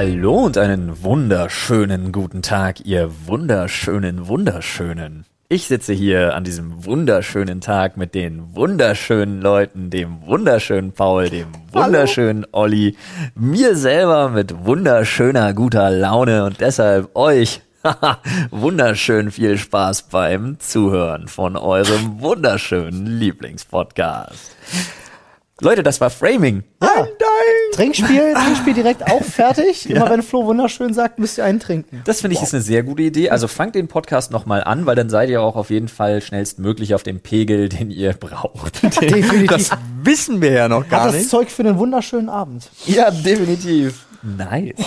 Hallo und einen wunderschönen guten Tag, ihr wunderschönen, wunderschönen. Ich sitze hier an diesem wunderschönen Tag mit den wunderschönen Leuten, dem wunderschönen Paul, dem wunderschönen Olli, mir selber mit wunderschöner guter Laune und deshalb euch wunderschön viel Spaß beim Zuhören von eurem wunderschönen Lieblingspodcast. Leute, das war Framing. Ja. Trinkspiel, Trinkspiel direkt auch fertig. Immer wenn Flo wunderschön sagt, müsst ihr einen trinken. Das finde ich ist eine sehr gute Idee. Also fangt den Podcast nochmal an, weil dann seid ihr auch auf jeden Fall schnellstmöglich auf dem Pegel, den ihr braucht. Definitiv. Das wissen wir ja noch gar Hat das nicht. Zeug für einen wunderschönen Abend. ja, definitiv. Nice. nice.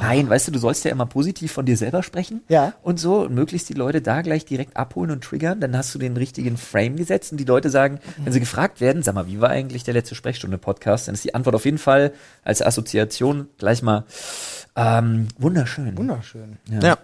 Nein, weißt du, du sollst ja immer positiv von dir selber sprechen. Ja. Und so und möglichst die Leute da gleich direkt abholen und triggern. Dann hast du den richtigen Frame gesetzt und die Leute sagen, wenn sie gefragt werden, sag mal, wie war eigentlich der letzte Sprechstunde-Podcast? Dann ist die Antwort auf jeden Fall als Assoziation gleich mal ähm, wunderschön. Wunderschön. Ja.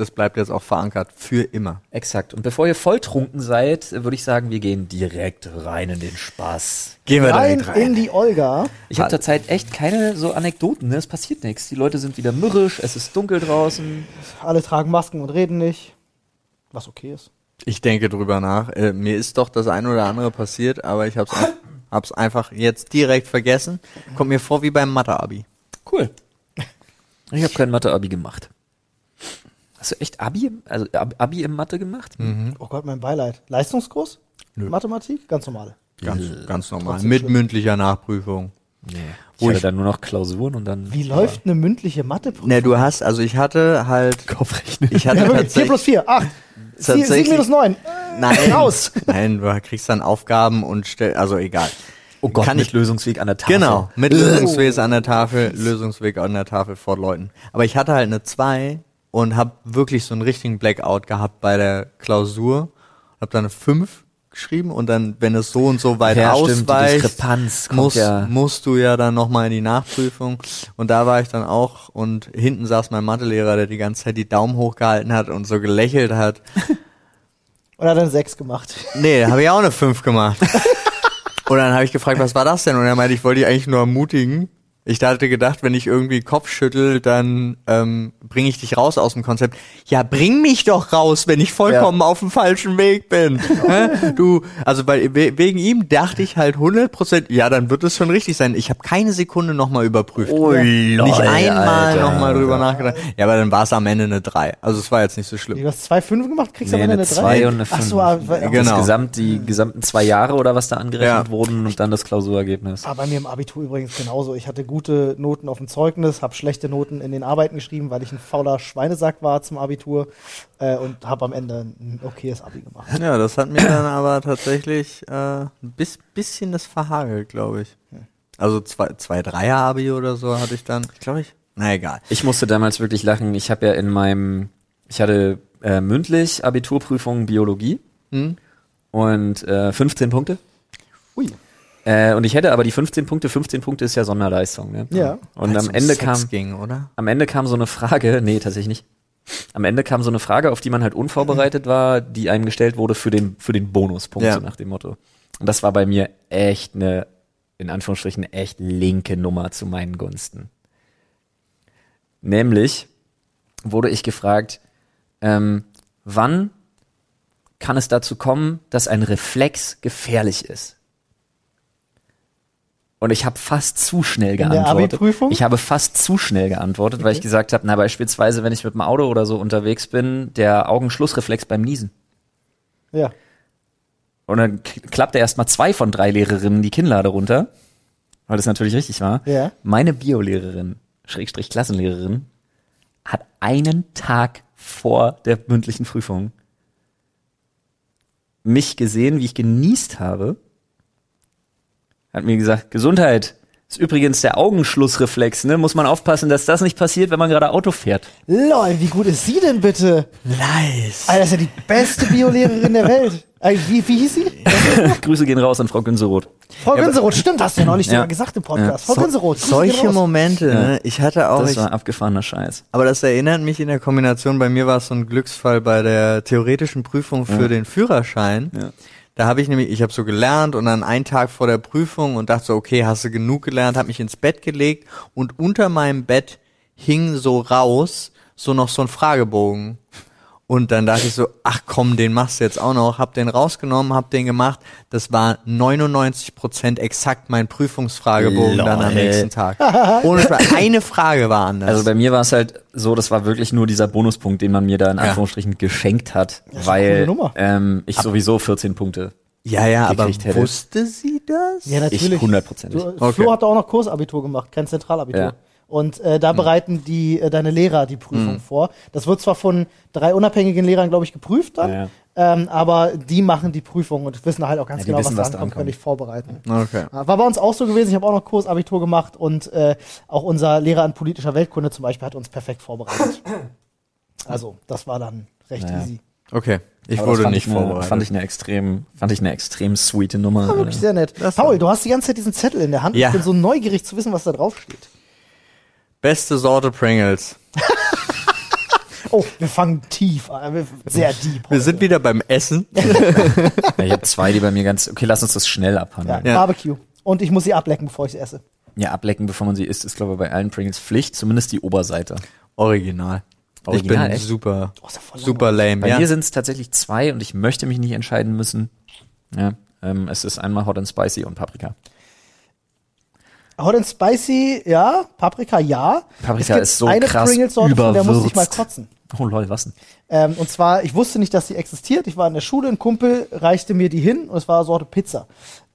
Das bleibt jetzt auch verankert. Für immer. Exakt. Und bevor ihr volltrunken seid, würde ich sagen, wir gehen direkt rein in den Spaß. Gehen wir Rein rein. in die Olga. Ich habe zurzeit echt keine so Anekdoten, ne? Es passiert nichts. Die Leute sind wieder mürrisch, es ist dunkel draußen. Alle tragen Masken und reden nicht. Was okay ist. Ich denke drüber nach. Äh, mir ist doch das ein oder andere passiert, aber ich hab's, ein- hab's einfach jetzt direkt vergessen. Kommt mir vor wie beim Mathe-Abi. Cool. Ich habe kein Mathe-Abi gemacht. Hast du echt Abi, im- also Ab- Abi im Mathe gemacht? Oh Gott, mein Beileid. Leistungskurs? Mathematik? Ganz normale. Ganz, ganz normal. Trotzdem Mit schlimm. mündlicher Nachprüfung. Nee. Ich Wo hatte ich- dann nur noch Klausuren und dann. Wie läuft eine mündliche Matheprüfung? Ne, du hast, also ich hatte halt, Kopfrechnen? ich hatte Ja, wirklich. 4 plus tatsächlich, 4, 8. 7 Tatsächlich- minus 9. nein, Raus. nein, du kriegst dann Aufgaben und stell, also egal. Oh Gott, Kann mit ich- Lösungsweg an der Tafel. Genau, mit Lösungsweg an der Tafel, Lösungsweg an der Tafel vor Leuten. Aber ich hatte halt eine 2 und habe wirklich so einen richtigen Blackout gehabt bei der Klausur. Hab dann eine 5 geschrieben und dann, wenn es so und so weit Ja, stimmt, die ausweicht, Diskrepanz kommt musst, ja. musst du ja dann nochmal in die Nachprüfung. Und da war ich dann auch und hinten saß mein Mathelehrer, der die ganze Zeit die Daumen hochgehalten hat und so gelächelt hat. Und hat dann 6 gemacht. Nee, da habe ich auch eine 5 gemacht. Und dann habe ich gefragt, was war das denn? Und er meinte, ich wollte dich eigentlich nur ermutigen. Ich hatte gedacht, wenn ich irgendwie Kopf schüttel, dann ähm, bringe ich dich raus aus dem Konzept. Ja, bring mich doch raus, wenn ich vollkommen auf dem falschen Weg bin. Du, also weil we- wegen ihm dachte ich halt 100 Prozent, ja, dann wird es schon richtig sein. Ich habe keine Sekunde nochmal überprüft. Oh, Nicht lol, einmal Alter. nochmal drüber nachgedacht. Ja, aber dann war es am Ende eine 3. Also es war jetzt nicht so schlimm. Du hast zwei Fünfe gemacht, kriegst Nee, aber eine eine 3. 2 und eine 5. Ach so, aber, Genau. Das Gesamt, die gesamten zwei Jahre oder was da angerechnet Ja. wurden und dann das Klausurergebnis. Aber bei mir im Abitur übrigens genauso. Ich hatte gute Noten auf dem Zeugnis, habe schlechte Noten in den Arbeiten geschrieben, weil ich ein fauler Schweinesack war zum Abitur äh, und habe am Ende ein okayes Abi gemacht. Ja, das hat mir dann aber tatsächlich äh, ein bis, bisschen das verhagelt, glaube ich. Also zwei, zwei Dreier-Abi oder so hatte ich dann, glaube ich. Na egal. Ich musste damals wirklich lachen. Ich habe ja in meinem, ich hatte äh, mündlich Abiturprüfung Biologie Hm? und äh, 15 Punkte. Ui. Äh, und ich hätte aber die 15 Punkte, 15 Punkte ist ja Sonderleistung. Ne? Ja. Und Weil's am um Ende Sex kam, ging, oder? am Ende kam so eine Frage, nee, tatsächlich nicht. Am Ende kam so eine Frage, auf die man halt unvorbereitet war, die einem gestellt wurde für den, für den Bonuspunkt, Ja. so nach dem Motto. Und das war bei mir echt eine, in Anführungsstrichen, echt linke Nummer zu meinen Gunsten. Nämlich wurde ich gefragt, ähm, wann kann es dazu kommen, dass ein Reflex gefährlich ist? Und ich habe fast zu schnell geantwortet. Ich habe fast zu schnell geantwortet, weil ich gesagt habe, na beispielsweise, wenn ich mit dem Auto oder so unterwegs bin, der Augenschlussreflex beim Niesen. Ja. Und dann klappte erstmal zwei von drei Lehrerinnen die Kinnlade runter, weil das natürlich richtig war. Ja. Meine Biolehrerin, Schrägstrich Klassenlehrerin, hat einen Tag vor der mündlichen Prüfung mich gesehen, wie ich genießt habe, hat mir gesagt, Gesundheit. Ist übrigens der Augenschlussreflex, ne? Muss man aufpassen, dass das nicht passiert, wenn man gerade Auto fährt. Lol, wie gut ist sie denn bitte? Nice. Alter, das ist ja die beste Biolehrerin der Welt. Wie, wie hieß sie? Grüße gehen raus an Frau Günseroth. Frau Günseroth, stimmt, hast du ja noch nicht Ja. sogar gesagt im Podcast. Frau So, Günseroth, solche raus. Momente, ne? Ich hatte auch, Das ich, war abgefahrener Scheiß. aber das erinnert mich in der Kombination, bei mir war es so ein Glücksfall bei der theoretischen Prüfung für den Führerschein. Ja. Da habe ich nämlich, ich habe so gelernt und dann einen Tag vor der Prüfung und dachte so, okay, hast du genug gelernt, habe mich ins Bett gelegt und unter meinem Bett hing so raus so noch so ein Fragebogen. Und dann dachte ich so, ach komm, den machst du jetzt auch noch. Hab den rausgenommen, hab den gemacht. Das war 99 Prozent exakt mein Prüfungsfragebogen Lol. dann am nächsten Tag. Ohne eine Frage war anders. Also bei mir war es halt so, das war wirklich nur dieser Bonuspunkt, den man mir da in Ja. Anführungsstrichen geschenkt hat, weil ähm, ich sowieso 14 Punkte. ja, ja, aber gekriegt hätte. wusste sie das? Ja, Ich natürlich. hundertprozentig. Du, Okay. Flo hat auch noch Kursabitur gemacht, kein Zentralabitur. Ja. Und äh, da bereiten die äh, deine Lehrer die Prüfung vor. Das wird zwar von drei unabhängigen Lehrern, glaube ich, geprüft dann, Ja. ähm, aber die machen die Prüfung und wissen halt auch ganz Ja, genau, wissen, was was da ankommt, können ankommt. dich vorbereiten. Okay. Ja, War bei uns auch so gewesen. Ich habe auch noch Kursabitur gemacht und äh, auch unser Lehrer an politischer Weltkunde zum Beispiel hat uns perfekt vorbereitet. Also, das war dann recht Naja. easy. Okay. Ich Aber das wurde nicht ich eine, vorbereitet. Fand ich eine extrem, fand ich eine extrem sweete Nummer. War wirklich sehr nett. Das Paul, war- du hast die ganze Zeit diesen Zettel in der Hand. Ja. Ich bin so neugierig zu wissen, was da drauf steht. Beste Sorte Pringles. Oh, wir fangen tief an. Sehr deep. Wir sind wieder beim Essen. Ja, ich habe zwei, die bei mir ganz. Okay, lass uns das schnell ja, abhandeln. Ja. Barbecue. Und ich muss sie ablecken, bevor ich sie esse. Ja, ablecken, bevor man sie isst, ist glaube ich bei allen Pringles Pflicht, zumindest die Oberseite. Original. Original, ich bin echt? super, Oh, ja super lame. Bei Ja. mir sind es tatsächlich zwei und ich möchte mich nicht entscheiden müssen. Ja, ähm, es ist einmal Hot and Spicy und Paprika. Hot and Spicy, ja. Paprika, ja. Paprika ist so eine krass Pringles-Sorte, von der muss ich mal kotzen. Oh lol, was denn? Ähm, und zwar, ich wusste nicht, dass sie existiert. Ich war in der Schule, ein Kumpel reichte mir die hin und es war eine Sorte Pizza.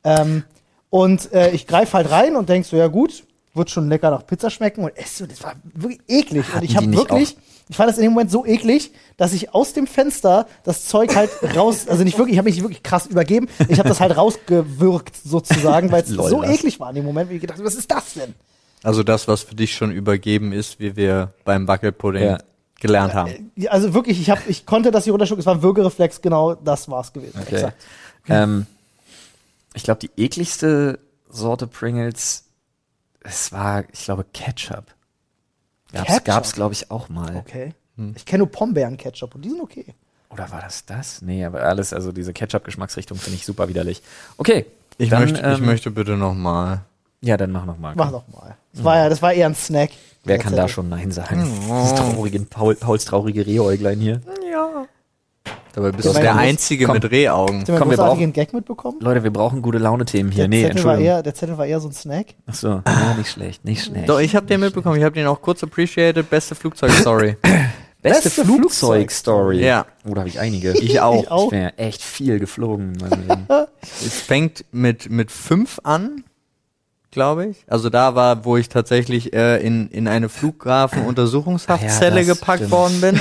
Ähm, und äh, ich greife halt rein und denk so, ja gut, wird schon lecker nach Pizza schmecken und esse. Und das war wirklich eklig. und Hatten ich habe wirklich, ich fand das in dem Moment so eklig, dass ich aus dem Fenster das Zeug halt raus, also nicht wirklich, ich habe mich nicht wirklich krass übergeben. Ich habe das halt rausgewürgt sozusagen, weil es so eklig war in dem Moment, wie ich gedacht, habe, was ist das denn? Also das, was für dich schon übergeben ist, wie wir beim Wackelpudding Ja. gelernt haben. Ja, also wirklich, ich, hab, ich konnte das hier runterschlucken, es war ein Würgereflex, genau das war's gewesen. Okay. Exakt. Ähm, ich glaube, die ekligste Sorte Pringles, es war, ich glaube, Ketchup. Gab's, gab's glaube ich, auch mal. Okay. Hm. Ich kenne nur Pombeeren-Ketchup und die sind okay. Oder war das das? Nee, aber alles, also diese Ketchup-Geschmacksrichtung finde ich super widerlich. Okay. Ich, dann, möchte, ich ähm, möchte bitte noch Ja, dann mach noch mal. Mach doch mal. Das war ja, das war eher ein Snack. Wer kann da schon Nein sagen? Das traurige, Paul, Pauls traurige Rehäuglein hier. Dabei bist du der Einzige Komm. mit Rehaugen. Ihr mal Komm, einen wir großartigen Gag mitbekommen? Leute, wir brauchen gute Laune-Themen hier. Der, nee, Zettel war Entschuldigung. eher, der Zettel war eher so ein Snack. Ach so, ja, nicht schlecht, nicht schlecht. Doch, ich habe den mitbekommen. Ich habe den auch kurz appreciated. Beste Flugzeugstory. Beste, Beste Flugzeug-Story. Ja. Oh, da habe ich einige. Ich auch. Ich auch. Ich bin ja echt viel geflogen es fängt mit, mit fünf an, glaube ich. Also da war, wo ich tatsächlich äh, in, in eine Flughafenuntersuchungshaftzelle Ja, gepackt stimmt. worden bin.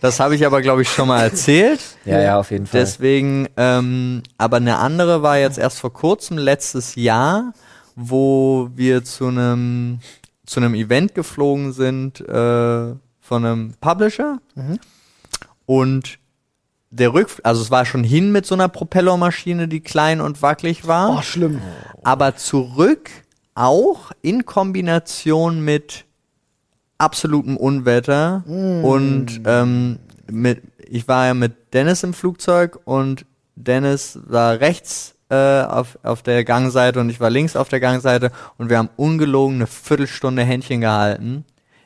Das habe ich aber, glaube ich, schon mal erzählt. Ja, ja, auf jeden Fall. Deswegen, ähm, aber eine andere war jetzt erst vor kurzem, letztes Jahr, wo wir zu einem zu einem Event geflogen sind äh, von einem Publisher und der Rück, also es war schon hin mit so einer Propellermaschine, die klein und wackelig war Oh, schlimm. aber zurück auch in Kombination mit absolutem Unwetter und ähm, mit ich war ja mit Dennis im Flugzeug und Dennis war rechts äh, auf, auf der Gangseite und ich war links auf der Gangseite und wir haben ungelogen eine Viertelstunde Händchen gehalten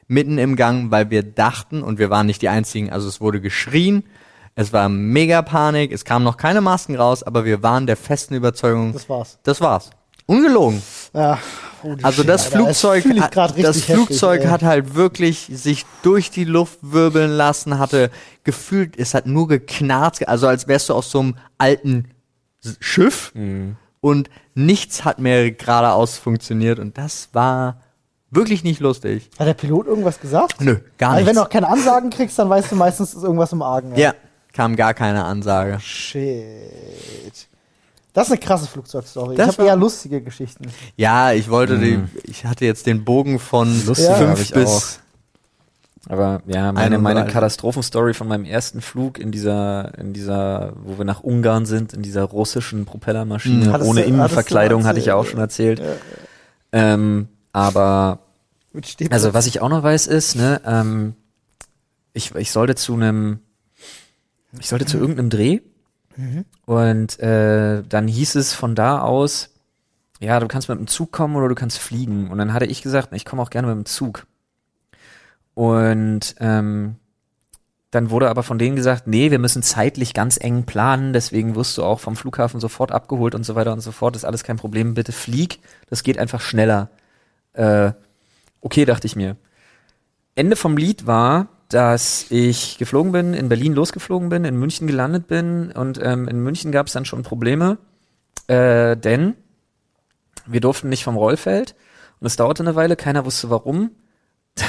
mitten im Gang, weil wir dachten und wir waren nicht die einzigen, also es wurde geschrien, es war mega Panik, es kamen noch keine Masken raus, aber wir waren der festen Überzeugung, Das war's. das war's. Ungelogen. Ja. Also das Alter, Flugzeug, richtig das Flugzeug heftig, hat halt wirklich sich durch die Luft wirbeln lassen, hatte gefühlt, es hat nur geknarzt, also als wärst du aus so einem alten Schiff und nichts hat mehr geradeaus funktioniert und das war wirklich nicht lustig. Hat der Pilot irgendwas gesagt? Nö, gar Also wenn du auch keine Ansagen kriegst, dann weißt du meistens ist irgendwas im Argen. Ja, kam gar keine Ansage. Shit. Das ist eine krasse Flugzeugstory. Ich Das habe war- eher lustige Geschichten. Ja, ich wollte die, ich hatte jetzt den Bogen von Lustige fünf ich bis Aber ja, meine, meine 31. Katastrophenstory von meinem ersten Flug in dieser, in dieser, wo wir nach Ungarn sind, in dieser russischen Propellermaschine Hm. Hattest ohne du- Innenverkleidung, hatte ich ja auch erzählt, schon erzählt. Ähm, aber. Also was ich auch noch weiß ist, ne, ähm, ich, ich sollte zu einem, ich sollte zu irgendeinem Dreh Und äh, dann hieß es von da aus, ja, du kannst mit dem Zug kommen oder du kannst fliegen. Und dann hatte ich gesagt, ich komme auch gerne mit dem Zug. Und ähm, dann wurde aber von denen gesagt, nee, wir müssen zeitlich ganz eng planen, deswegen wirst du auch vom Flughafen sofort abgeholt und so weiter und so fort. ist alles kein Problem. Bitte flieg, das geht einfach schneller. Äh, okay, dachte ich mir. Ende vom Lied war, dass ich geflogen bin, in Berlin losgeflogen bin, in München gelandet bin und ähm, in München gab es dann schon Probleme, äh, denn wir durften nicht vom Rollfeld und es dauerte eine Weile, keiner wusste warum.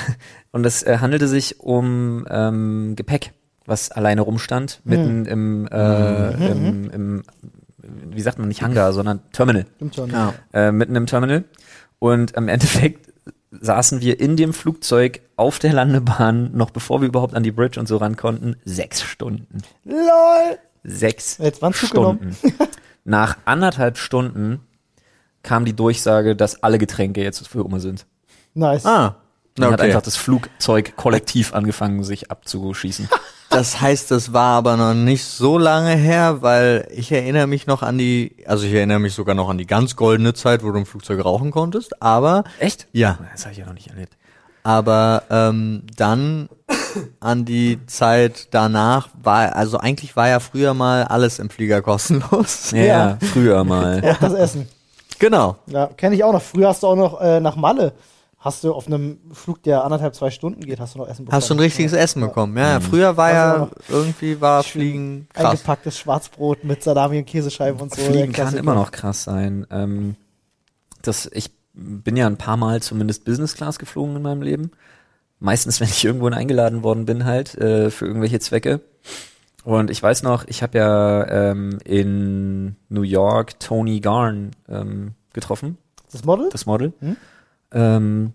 und es äh, handelte sich um ähm, Gepäck, was alleine rumstand, mitten im, äh, im, im, wie sagt man nicht Hangar, sondern Terminal Stimmt schon. Ja. äh, mitten im Terminal. Und im Endeffekt saßen wir in dem Flugzeug auf der Landebahn, noch bevor wir überhaupt an die Bridge und so ran konnten, sechs Stunden. LOL! Sechs Jetzt Stunden. Nach anderthalb Stunden kam die Durchsage, dass alle Getränke jetzt für Umme sind. Nice. Ah. Dann hat Okay. einfach das Flugzeug kollektiv angefangen, sich abzuschießen. Das heißt, das war aber noch nicht so lange her, weil ich erinnere mich noch an die, also ich erinnere mich sogar noch an die ganz goldene Zeit, wo du im Flugzeug rauchen konntest, aber Echt? ja, Das habe ich ja noch nicht erlebt. aber ähm, dann an die Zeit danach war, also eigentlich war ja früher mal alles im Flieger kostenlos. Ja, Ja. früher mal. Auch das Essen. Genau. Ja, kenne ich auch noch. Früher hast du auch noch äh, nach Malle, hast du auf einem Flug, der anderthalb, zwei Stunden geht, hast du noch Essen bekommen. Hast du ein richtiges Ja. Essen bekommen? Ja, früher war Also ja irgendwie war Fliegen krass. Eingepacktes Schwarzbrot mit Salami und Käsescheiben und so. Fliegen kann immer noch krass sein. Ähm, das, ich bin ja ein paar Mal zumindest Business Class geflogen in meinem Leben. Meistens, wenn ich irgendwo eingeladen worden bin, halt, äh, für irgendwelche Zwecke. Und ich weiß noch, ich habe ja ähm, in New York Tony Garn ähm, getroffen, Das Model? das Model. Hm? Ähm,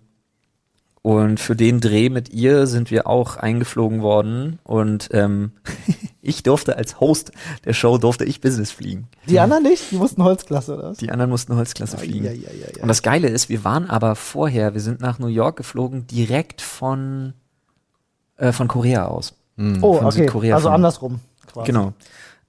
und für den Dreh mit ihr sind wir auch eingeflogen worden. Und ähm, ich durfte als Host der Show, durfte ich Business fliegen. Die anderen nicht? Die mussten Holzklasse, oder was? Die anderen mussten Holzklasse fliegen. Ja, ja, ja, ja. Und das Geile ist, wir waren aber vorher, wir sind nach New York geflogen, direkt von, äh, von Korea aus. oh, von okay. Südkorea Also von- andersrum. Quasi. Genau.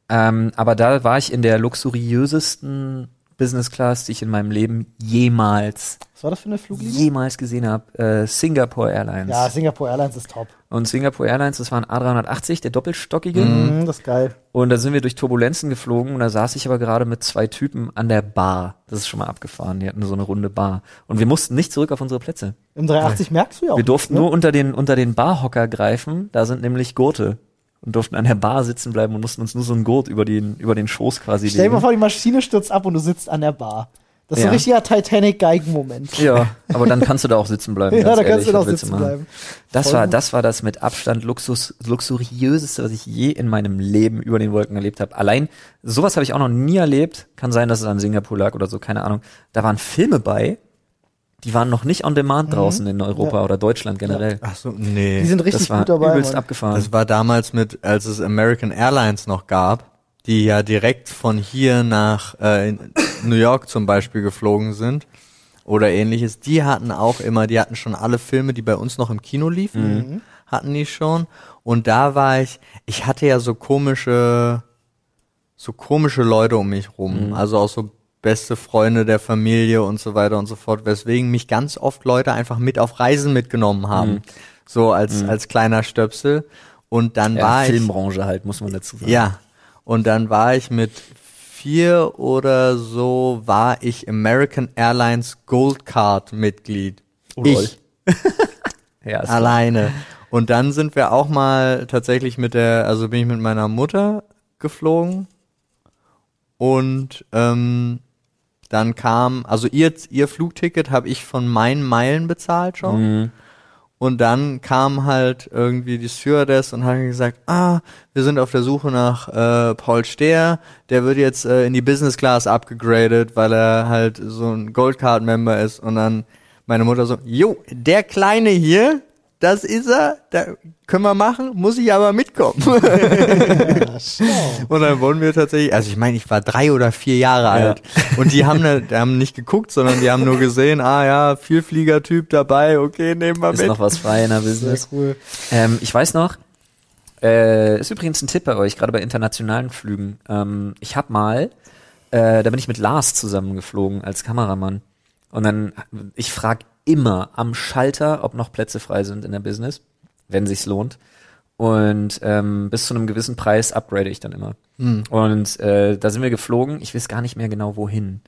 Ähm, aber da war ich in der luxuriösesten Business Class, die ich in meinem Leben jemals, Was war das für eine Fluglinie? jemals gesehen habe. Äh, Singapore Airlines. Ja, Singapore Airlines ist top. Und Singapore Airlines, das war ein A380, der doppelstockige. Mhm, das ist geil. Und da sind wir durch Turbulenzen geflogen und da saß ich aber gerade mit zwei Typen an der Bar. Das ist schon mal abgefahren. Die hatten so eine runde Bar. Und wir mussten nicht zurück auf unsere Plätze. Im 380 merkst du ja auch. Wir durften nichts, nur ne? unter den, unter den Barhocker greifen. Da sind nämlich Gurte. Und durften an der Bar sitzen bleiben und mussten uns nur so einen Gurt über den, über den Schoß quasi Stell dir mal legen. vor, die Maschine stürzt ab und du sitzt an der Bar. Das ist Ja. ein richtiger Titanic-Geigen-Moment. Ja, aber dann kannst du da auch sitzen bleiben. Ja, da kannst ehrlich, du doch was willst sitzen machen? bleiben. Das Voll war, das war das mit Abstand Luxus, luxuriöseste, was ich je in meinem Leben über den Wolken erlebt habe. Allein sowas habe ich auch noch nie erlebt. Kann sein, dass es an Singapur lag oder so, keine Ahnung. Da waren Filme bei, die waren noch nicht on demand draußen in Europa Mhm. Ja. oder Deutschland generell. Ach so, nee. Die sind richtig das war gut dabei. übelst Mann. abgefahren. Das war damals mit, als es American Airlines noch gab, die ja direkt von hier nach äh, in New York zum Beispiel geflogen sind oder ähnliches. Die hatten auch immer, die hatten schon alle Filme, die bei uns noch im Kino liefen, hatten die schon. Und da war ich, ich hatte ja so komische, so komische Leute um mich rum. Also auch so beste Freunde der Familie und so weiter und so fort, weswegen mich ganz oft Leute einfach mit auf Reisen mitgenommen haben. So als, als kleiner Stöpsel. Und dann ja, war ich. Filmbranche halt, muss man dazu sagen. Ja. Und dann war ich mit vier oder so, war ich American Airlines Gold Card Mitglied. Oh, ich ja alleine. Und dann sind wir auch mal tatsächlich mit der, also bin ich mit meiner Mutter geflogen und ähm, dann kam, also ihr, ihr Flugticket habe ich von meinen Meilen bezahlt schon. Mhm. Und dann kam halt irgendwie die Stewardess und hat gesagt, ah, wir sind auf der Suche nach äh, Paul Stehr, der wird jetzt äh, in die Business Class abgegradet, weil er halt so ein Goldcard-Member ist. Und dann meine Mutter so, jo, der Kleine hier, das ist er, da können wir machen, muss ich aber mitkommen. Ja. Und dann wurden wir tatsächlich, also ich meine, ich war drei oder vier Jahre alt. Und die haben, ne, die haben nicht geguckt, sondern die haben nur gesehen, ah ja, Vielfliegertyp dabei, okay, nehmen wir ist mit. noch was frei in der Business. cool. Ähm, ich weiß noch, Äh, ist übrigens ein Tipp bei euch, gerade bei internationalen Flügen. Ähm, ich habe mal, äh, da bin ich mit Lars zusammengeflogen als Kameramann. Und dann, ich frage immer am Schalter, ob noch Plätze frei sind in der Business, wenn sich's lohnt. Und ähm, bis zu einem gewissen Preis upgrade ich dann immer. Und äh, da sind wir geflogen. Ich weiß gar nicht mehr genau wohin.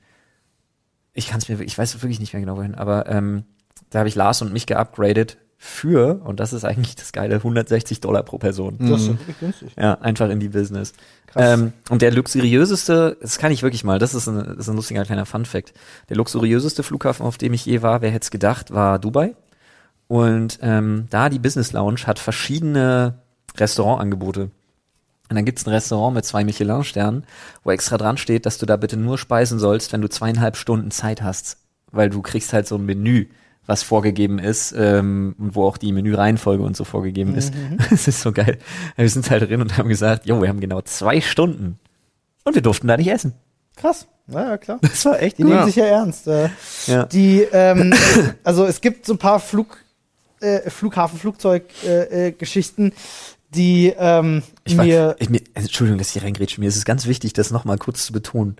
Ich kann es mir, ich weiß wirklich nicht mehr genau wohin. Aber ähm, da habe ich Lars und mich geupgradet für, und das ist eigentlich das Geile, 160 Dollar pro Person. Das ist ja wirklich günstig. Ja, einfach in die Business. Krass. Ähm, und der luxuriöseste, das kann ich wirklich mal, das ist ein, das ist ein lustiger kleiner Funfact. Der luxuriöseste Flughafen, auf dem ich je war, wer hätte es gedacht, war Dubai. Und ähm, da die Business Lounge hat verschiedene Restaurantangebote. Und dann gibt's ein Restaurant mit zwei Michelin-Sternen, wo extra dran steht, dass du da bitte nur speisen sollst, wenn du zweieinhalb Stunden Zeit hast. Weil du kriegst halt so ein Menü, was vorgegeben ist, ähm, und wo auch die Menüreihenfolge und so vorgegeben ist. Das ist so geil. Wir sind halt drin und haben gesagt, jo, wir haben genau zwei Stunden. Und wir durften da nicht essen. Krass. Naja, klar. Das war echt Die nehmen Ja. sich ja ernst. Äh, Ja. Die, ähm, also es gibt so ein paar Flug, äh, Flughafen, Flugzeug-Geschichten, äh, Geschichten, die ähm, Ich war, mir ich, mir, Entschuldigung, dass ich reingrätsche. Mir ist es ganz wichtig, das nochmal kurz zu betonen.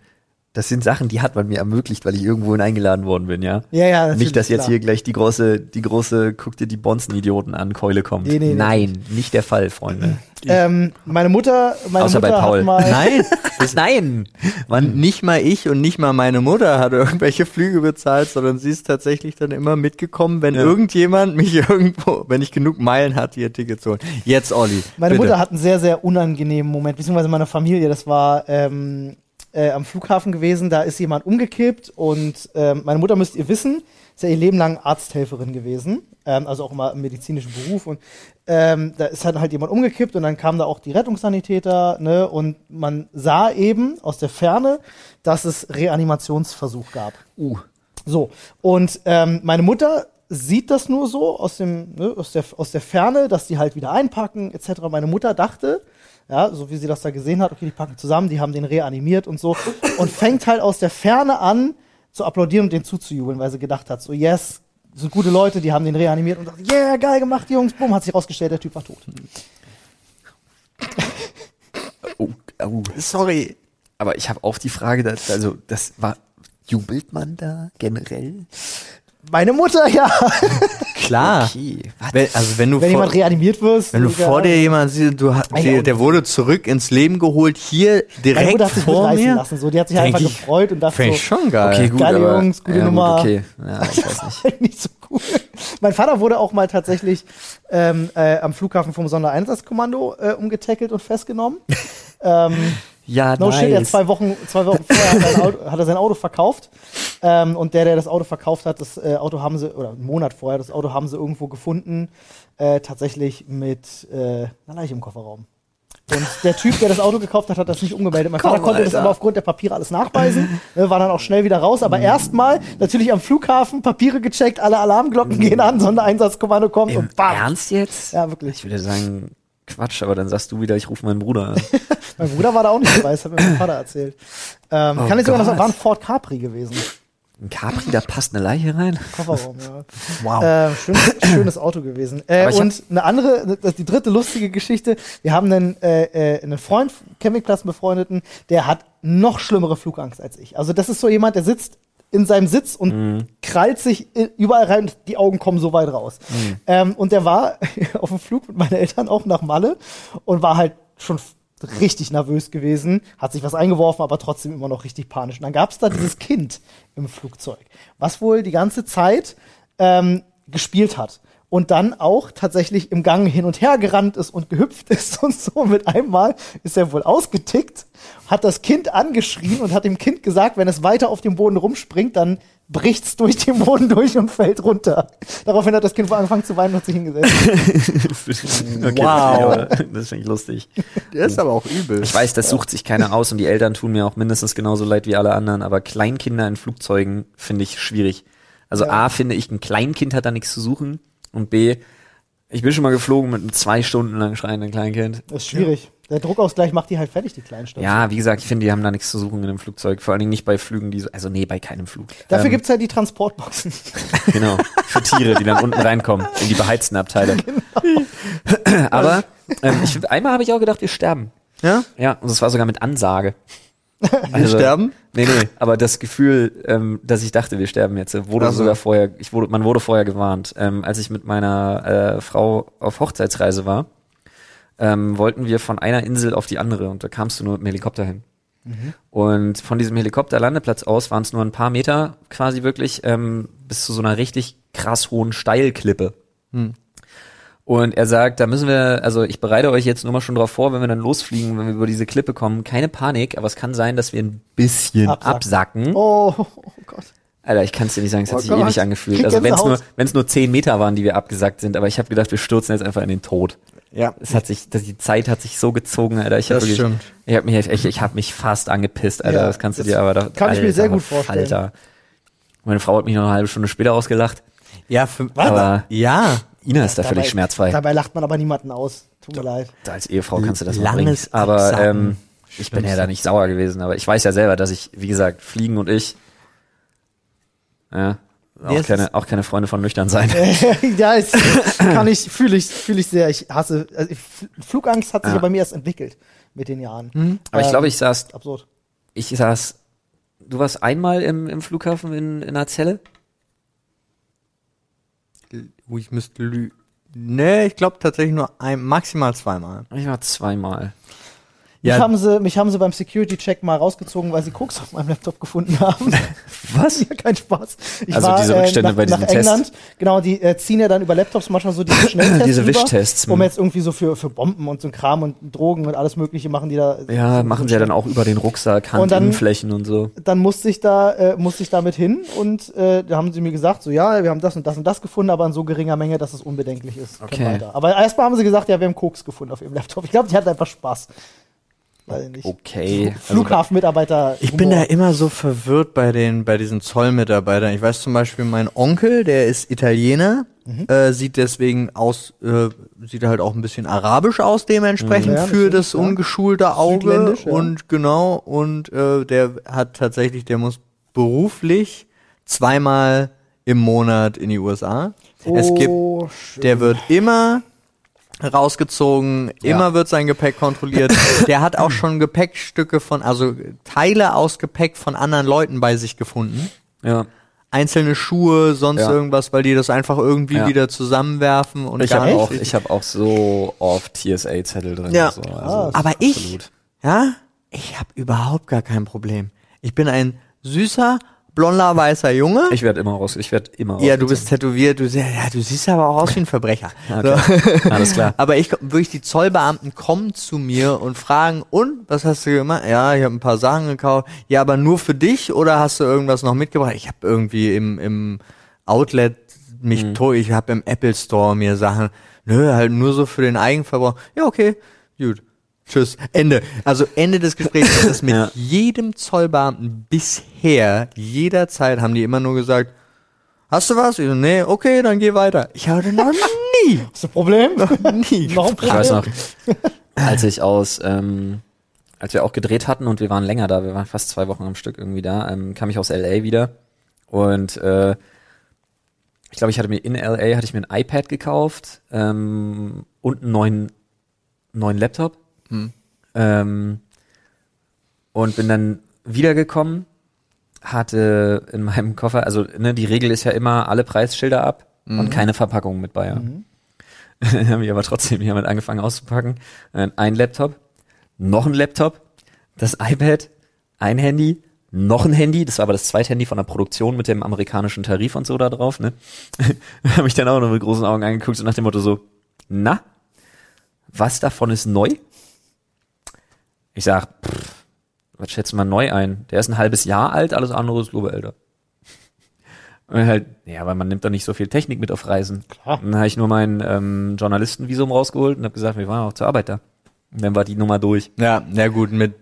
Das sind Sachen, die hat man mir ermöglicht, weil ich irgendwohin eingeladen worden bin, ja. Ja, ja, natürlich, Nicht, dass jetzt klar. hier gleich die große, die große, guck dir die Bonzen-Idioten an, Keule kommt. Nee, nee, Nein, nicht der Fall, Freunde. ähm, meine Mutter, meine Außer bei Mutter Paul. hat mal Nein, Nein! man, nicht mal ich und nicht mal meine Mutter hat irgendwelche Flüge bezahlt, sondern sie ist tatsächlich dann immer mitgekommen, wenn Ja. irgendjemand mich irgendwo, wenn ich genug Meilen hatte, ihr Ticket zu holen. Jetzt, Olli. Meine bitte. Mutter hat einen sehr, sehr unangenehmen Moment, beziehungsweise meine Familie, das war ähm, äh, am Flughafen gewesen, da ist jemand umgekippt und ähm, meine Mutter müsst ihr wissen, ist ja ihr Leben lang Arzthelferin gewesen, ähm, also auch immer im medizinischen Beruf und ähm, da ist halt, halt jemand umgekippt und dann kamen da auch die Rettungssanitäter, ne, und man sah eben aus der Ferne, dass es Reanimationsversuch gab. Uh. So, und ähm, meine Mutter sieht das nur so aus, dem, ne, aus, der, aus der Ferne, dass die halt wieder einpacken, etc. Meine Mutter dachte, ja, so wie sie das da gesehen hat, okay, die packen zusammen, die haben den reanimiert und so, und fängt halt aus der Ferne an zu applaudieren und den zuzujubeln, weil sie gedacht hat, so, yes, sind gute Leute, die haben den reanimiert und dachte, yeah, geil gemacht, Jungs, bumm, hat sich rausgestellt, der Typ war tot. Oh, oh. Sorry. Aber ich habe auch die Frage, dass, also das war, jubelt man da generell? Meine Mutter, ja. Klar. Okay. Wenn, also wenn du Wenn vor, jemand reanimiert wird. wenn du Digga, vor dir jemand siehst, du der, der wurde zurück ins Leben geholt, hier Meine direkt Mutter hat sich vor mir. lassen, so, die hat sich Denk einfach ich- gefreut und Fände so, ich schon geil. Okay, gut, Geile aber, Jungs, gute ja, Nummer. Gut, okay, ja, ich weiß nicht. nicht so cool. Mein Vater wurde auch mal tatsächlich ähm, äh, am Flughafen vom Sondereinsatzkommando äh, umgetackelt und festgenommen. ähm, Ja, no shit, er hat nice. zwei Wochen, zwei Wochen vorher hat Auto, hat er sein Auto verkauft. Ähm, und der, der das Auto verkauft hat, das äh, Auto haben sie, oder einen Monat vorher, das Auto haben sie irgendwo gefunden, äh, tatsächlich mit äh, einer Leiche im Kofferraum. Und der Typ, der das Auto gekauft hat, hat das nicht umgemeldet. Mein Vater Komm, konnte das Alter. aber aufgrund der Papiere alles nachweisen, ne, war dann auch schnell wieder raus. Aber erstmal natürlich am Flughafen, Papiere gecheckt, alle Alarmglocken gehen an, Sondereinsatzkommando kommt Im und bam. Ernst jetzt? Ja, wirklich. Ich würde sagen, Quatsch, aber dann sagst du wieder, ich rufe meinen Bruder an. Mein Bruder war da auch nicht dabei, das hat mir mein Vater erzählt. Ähm, Oh kann ich sogar noch sagen, war ein Ford Capri gewesen. Ein Capri, da passt eine Leiche rein? Kofferraum, ja. Wow. Äh, schönes, schönes Auto gewesen. Äh, und eine andere, das- die dritte lustige Geschichte, wir haben einen, äh, äh, einen Freund, Campingplatz befreundeten, der hat noch schlimmere Flugangst als ich. Also das ist so jemand, der sitzt in seinem Sitz und Mhm. krallt sich überall rein und die Augen kommen so weit raus. Mhm. Ähm, und der war auf dem Flug mit meinen Eltern auch nach Malle und war halt schon richtig nervös gewesen, hat sich was eingeworfen, aber trotzdem immer noch richtig panisch. Und dann gab es da dieses Kind im Flugzeug, was wohl die ganze Zeit ähm, gespielt hat. Und dann auch tatsächlich im Gang hin und her gerannt ist und gehüpft ist und so. Mit einmal ist er wohl ausgetickt, hat das Kind angeschrien und hat dem Kind gesagt, wenn es weiter auf dem Boden rumspringt, dann bricht's durch den Boden durch und fällt runter. Daraufhin hat das Kind wohl angefangen zu weinen und hat sich hingesetzt. okay, Wow. Das finde ich lustig. Der ist aber auch übel. Ich weiß, das sucht sich keiner aus und die Eltern tun mir auch mindestens genauso leid wie alle anderen, aber Kleinkinder in Flugzeugen finde ich schwierig. Also Ja. A, finde ich, ein Kleinkind hat da nichts zu suchen und B, ich bin schon mal geflogen mit einem zwei Stunden lang schreienden Kleinkind. Das ist schwierig. Der Druckausgleich macht die halt fertig, die kleinen Stöpsel. Ja, wie gesagt, ich finde, die haben da nichts zu suchen in einem Flugzeug. Vor allen Dingen nicht bei Flügen, die so, also nee, bei keinem Flug. Dafür Ähm, gibt's halt die Transportboxen. Genau, für Tiere, die dann unten reinkommen, in die beheizten Abteile. Aber ähm, ich, einmal habe ich auch gedacht, wir sterben. Ja? Ja, und das war sogar mit Ansage. Wir sterben? Nee, nee, aber das Gefühl, ähm, dass ich dachte, wir sterben jetzt, äh, wurde Ach so. sogar vorher, ich wurde, man wurde vorher gewarnt. Ähm, als ich mit meiner äh, Frau auf Hochzeitsreise war, ähm, wollten wir von einer Insel auf die andere und da kamst du nur mit dem Helikopter hin. Und von diesem Helikopterlandeplatz aus waren es nur ein paar Meter quasi wirklich ähm, bis zu so einer richtig krass hohen Steilklippe. Und er sagt, da müssen wir, also ich bereite euch jetzt nur mal schon drauf vor, wenn wir dann losfliegen, wenn wir über diese Klippe kommen, keine Panik, aber es kann sein, dass wir ein bisschen Absacken. absacken. Oh, oh Gott. Alter, ich kann es dir nicht sagen, es hat Oh sich Gott. ewig angefühlt. Also wenn es nur, Gänsehaut. wenn es nur zehn Meter waren, die wir abgesackt sind, aber ich habe gedacht, wir stürzen jetzt einfach in den Tod. Ja. Es hat sich, die Zeit hat sich so gezogen, Alter. Ich hab Das wirklich, stimmt. Ich habe mich, ich, ich habe mich fast angepisst, Alter. Ja, das kannst du das dir aber doch. kann ich mir Alter, sehr gut vorstellen. Alter. Meine Frau hat mich noch eine halbe Stunde später ausgelacht. Ja, für, Aber ja. Ina ist da völlig schmerzfrei. Dabei lacht man aber niemanden aus. Tut mir leid. als Ehefrau kannst du das Langes bringen. Aber ähm, ich bin ja da nicht sauer gewesen. Aber ich weiß ja selber, dass ich, wie gesagt, Fliegen und ich, ja, auch, Nee, keine, auch keine Freunde von nüchtern sein. ja, ist, kann ich, fühle ich, fühle ich sehr. Ich hasse, also Flugangst hat sich Ja. ja bei mir erst entwickelt mit den Jahren. Mhm. Aber ich Ähm, glaube, ich saß, Absurd. ich saß, du warst einmal im, im Flughafen in, in einer Zelle? Oh, ich müsste lü. Nee, ich glaube tatsächlich nur ein, maximal zweimal. Ich war zweimal. Mich, Ja. haben sie, mich haben sie beim Security-Check mal rausgezogen, weil sie Koks auf meinem Laptop gefunden haben. Was? ja, kein Spaß. Ich Also diese Rückstände nach, bei diesem nach Test. England. Genau, die äh, ziehen ja dann über Laptops manchmal so diese Schnelltests Diese Wischtests. Um jetzt irgendwie so für, für Bomben und so ein Kram und Drogen und alles mögliche machen die da. Ja, so- machen sie ja dann auch über den Rucksack, Und Handinnenflächen und so. Dann musste ich da, äh, musste ich damit hin und äh, da haben sie mir gesagt, so ja, wir haben das und das und das gefunden, aber in so geringer Menge, dass es unbedenklich ist. Okay. Aber erstmal haben sie gesagt, ja, wir haben Koks gefunden auf ihrem Laptop. Ich glaube, die hatten einfach Spaß. Weiß ich nicht. Okay. Also, Flughafenmitarbeiter. Ich bin da immer so verwirrt bei den, bei diesen Zollmitarbeitern. Ich weiß zum Beispiel, mein Onkel, der ist Italiener, äh, sieht deswegen aus, äh, sieht halt auch ein bisschen arabisch aus dementsprechend Mhm. Ja, für das ja. ungeschulte Auge. Ja. Und genau, und äh, der hat tatsächlich, der muss beruflich zweimal im Monat in die USA. es gibt Oh, schön. der wird immer rausgezogen, immer wird sein Gepäck kontrolliert. Der hat auch schon Gepäckstücke von, also Teile aus Gepäck von anderen Leuten bei sich gefunden. ja. Einzelne Schuhe, sonst Ja. irgendwas, weil die das einfach irgendwie Ja. wieder zusammenwerfen und Ich gar habe nicht auch, ich hab auch so oft TSA-Zettel drin. Ja. und So. Also, Ah, Aber ich, absolut. ja, ich habe überhaupt gar kein Problem. Ich bin ein süßer, blonder, weißer Junge. Ich werde immer raus. Ich werde immer ja, du bist tätowiert, du, ja, du siehst aber auch aus wie ein Verbrecher. Okay. So. Alles klar. Aber ich wirklich die Zollbeamten kommen zu mir und fragen, und was hast du gemacht? Ja, ich habe ein paar Sachen gekauft. Ja, aber nur für dich oder hast du irgendwas noch mitgebracht? Ich habe irgendwie im, im Outlet mich Mhm. to ich habe im Apple Store mir Sachen, nö, halt nur so für den Eigenverbrauch. Ja, okay. Gut. Tschüss. Ende. Also Ende des Gesprächs. Das ist mit Ja. jedem Zollbeamten bisher, jederzeit haben die immer nur gesagt, hast du was? Ich so, nee, okay, dann geh weiter. Ich hatte noch nie Ist ein Problem? nie Noch ein Ich weiß noch, Problem? als ich aus, ähm, als wir auch gedreht hatten und wir waren länger da, wir waren fast zwei Wochen am Stück irgendwie da, ähm, kam ich aus LA wieder und äh, ich glaube, ich hatte mir in LA hatte ich mir ein iPad gekauft ähm, und einen neuen neuen Laptop ähm, und bin dann wiedergekommen, hatte in meinem Koffer, also ne, die Regel ist ja immer alle Preisschilder ab und keine Verpackung mit bei. Ja. Dann haben wir aber trotzdem hiermit angefangen auszupacken. Äh, Ein Laptop, noch ein Laptop, das iPad, ein Handy, noch ein Handy, das war aber das zweite Handy von der Produktion mit dem amerikanischen Tarif und so da drauf, ne? Habe ich dann auch noch mit großen Augen angeguckt, so nach dem Motto so, na, was davon ist neu? Ich sag, pff, was schätzt man neu ein? Der ist ein halbes Jahr alt, alles andere ist glaube älter. Und halt, ja, weil man nimmt doch nicht so viel Technik mit auf Reisen. Klar. Und dann habe ich nur mein ähm, Journalistenvisum rausgeholt und habe gesagt, wir waren auch zur Arbeit da. Und dann war die Nummer durch. Ja, na gut, mit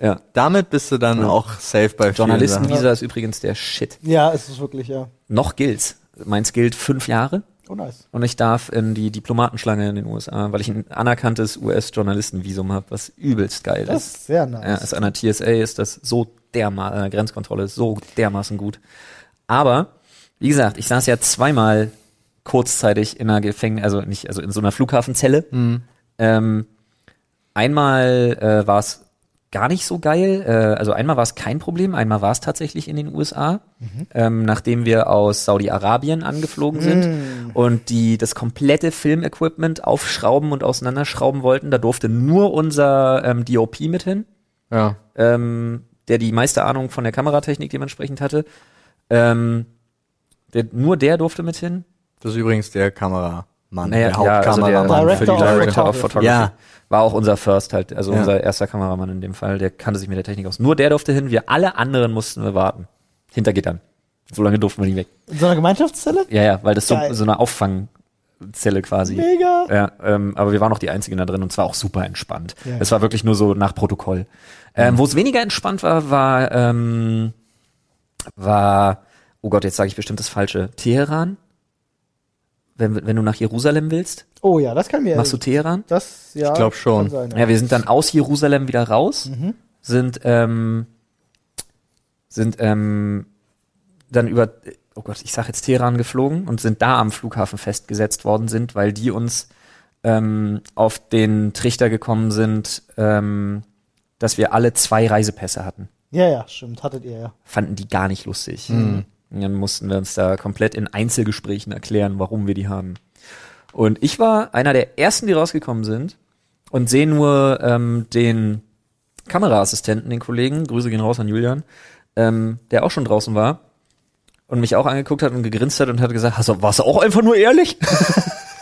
Ja. damit bist du dann Ja. auch safe bei. Journalistenvisa ist übrigens der Shit. Ja, es ist wirklich, ja. Noch gilt's. Meins gilt fünf Jahre. Oh, nice. Und ich darf in die Diplomatenschlange in den USA, weil ich ein anerkanntes US-Journalistenvisum habe, was übelst geil Das ist. ist sehr nice. Ja, ist an der TSA ist das so dermaßen, äh, Grenzkontrolle ist so dermaßen gut. Aber, wie gesagt, ich saß ja zweimal kurzzeitig in einer Gefängnis, also nicht, also in so einer Flughafenzelle. Ähm, einmal äh, war es gar nicht so geil. Äh, also einmal war es kein Problem, einmal war es tatsächlich in den USA, ähm, nachdem wir aus Saudi-Arabien angeflogen sind und die das komplette Filmequipment aufschrauben und auseinanderschrauben wollten. Da durfte nur unser ähm, DOP mit hin Ja. ähm, der die meiste Ahnung von der Kameratechnik dementsprechend hatte. Ähm, der, nur der durfte mit hin. Das ist übrigens der Kameramann, Naja, der ja, also der Hauptkameramann für die Director of Photography. Ja. War auch unser First halt, also Ja. unser erster Kameramann in dem Fall, der kannte sich mit der Technik aus. Nur der durfte hin, wir alle anderen mussten wir warten. Hinter Gittern. So lange durften wir nicht weg. In so einer Gemeinschaftszelle? Ja, ja, weil das so, so eine Auffangzelle quasi. Mega. Ja, ähm, aber wir waren auch die Einzigen da drin und zwar auch super entspannt. Ja. Es war wirklich nur so nach Protokoll. Ähm, Wo es weniger entspannt war, war, ähm, war, oh Gott, jetzt sage ich bestimmt das Falsche, Teheran. Wenn, wenn du nach Jerusalem willst, Oh ja, das kann mir. machst du Teheran? das, ja. Ich glaub schon. Sein, ja. Ja, wir sind dann aus Jerusalem wieder raus, Mhm. sind, ähm, sind ähm, dann über, oh Gott, ich sag jetzt Teheran geflogen und sind da am Flughafen festgesetzt worden sind, weil die uns ähm, auf den Trichter gekommen sind, ähm, dass wir alle zwei Reisepässe hatten. ja, ja, stimmt. Hattet ihr ja. Fanden die gar nicht lustig. Und dann mussten wir uns da komplett in Einzelgesprächen erklären, warum wir die haben. Und ich war einer der ersten, die rausgekommen sind und sehe nur ähm, den Kameraassistenten, den Kollegen, Grüße gehen raus an Julian, ähm, der auch schon draußen war und mich auch angeguckt hat und gegrinst hat und hat gesagt, hast warst du auch einfach nur ehrlich?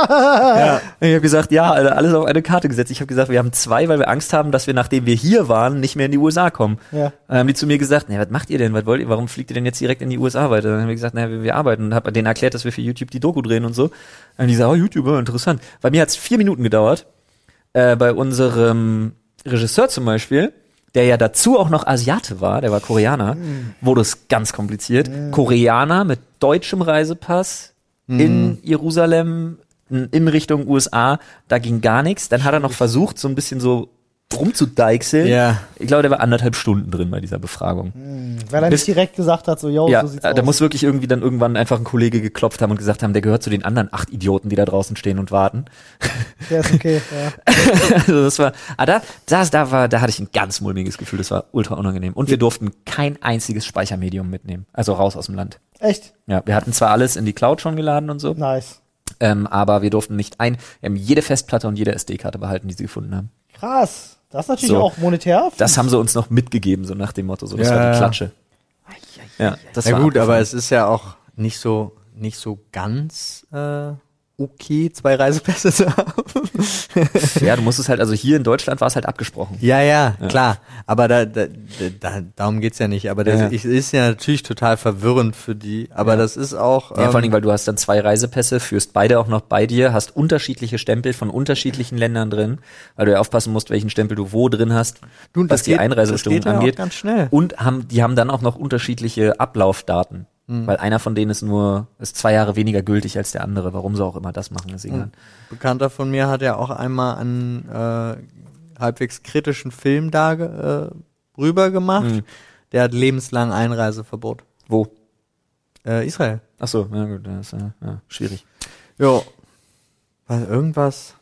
ja. Ich habe gesagt, ja, alles auf eine Karte gesetzt. Ich habe gesagt, wir haben zwei, weil wir Angst haben, dass wir, nachdem wir hier waren, nicht mehr in die USA kommen. Ja. Dann haben die zu mir gesagt, na, was macht ihr denn? Was wollt ihr? Warum fliegt ihr denn jetzt direkt in die USA weiter? Dann haben wir gesagt, na, wir, wir arbeiten und habe denen erklärt, dass wir für YouTube die Doku drehen und so. Dann haben die gesagt, oh, YouTube, oh, interessant. Bei mir hat es vier Minuten gedauert. Äh, bei unserem Regisseur zum Beispiel, der ja dazu auch noch Asiate war, der war Koreaner, wurde es ganz kompliziert. Koreaner mit deutschem Reisepass in Jerusalem in Richtung USA, da ging gar nichts. Dann hat er noch versucht, so ein bisschen so rumzudeichseln. Ja. Ich glaube, der war anderthalb Stunden drin bei dieser Befragung. Weil er Bis- nicht direkt gesagt hat, so, yo, ja, so sieht's äh, aus. da muss wirklich irgendwie dann irgendwann einfach ein Kollege geklopft haben und gesagt haben, der gehört zu den anderen acht Idioten, die da draußen stehen und warten. Der ist okay, ja. also das war, ah, da, das, da war, da hatte ich ein ganz mulmiges Gefühl, das war ultra unangenehm. Und wir durften kein einziges Speichermedium mitnehmen, also raus aus dem Land. Echt? Ja, wir hatten zwar alles in die Cloud schon geladen und so, Nice. ähm, aber wir durften nicht ein, wir haben jede Festplatte und jede SD-Karte behalten, die sie gefunden haben. Krass. Das ist natürlich So. auch monetär. Das haben sie uns noch mitgegeben, so nach dem Motto, so, das Ja, war die Klatsche. Ja, das Ja war gut, aber abgefahren. es ist ja auch nicht so nicht so ganz äh, okay, zwei Reisepässe zu haben. Ja, du musst es halt, also hier in Deutschland war es halt abgesprochen. Ja, ja, klar. Aber da, da, da, darum geht's ja nicht. Aber das Ja. ist, ist ja natürlich total verwirrend für die. Aber das ist auch. Ja, vor allen ähm, Dingen, weil du hast dann zwei Reisepässe, führst beide auch noch bei dir, hast unterschiedliche Stempel von unterschiedlichen Ländern drin, weil du ja aufpassen musst, welchen Stempel du wo drin hast, Du, was die geht- Einreisebestimmung das geht ja auch angeht. ganz schnell. Und haben, die haben dann auch noch unterschiedliche Ablaufdaten. Hm. Weil einer von denen ist nur, ist zwei Jahre weniger gültig als der andere. Warum sie auch immer das machen, ist egal. Bekannter von mir hat ja auch einmal einen äh, halbwegs kritischen Film da äh, rüber gemacht. Mhm. Der hat lebenslang Einreiseverbot. Wo? Äh, Israel. Ach so, ja gut, das ist äh, ja, schwierig. Jo. Was, irgendwas?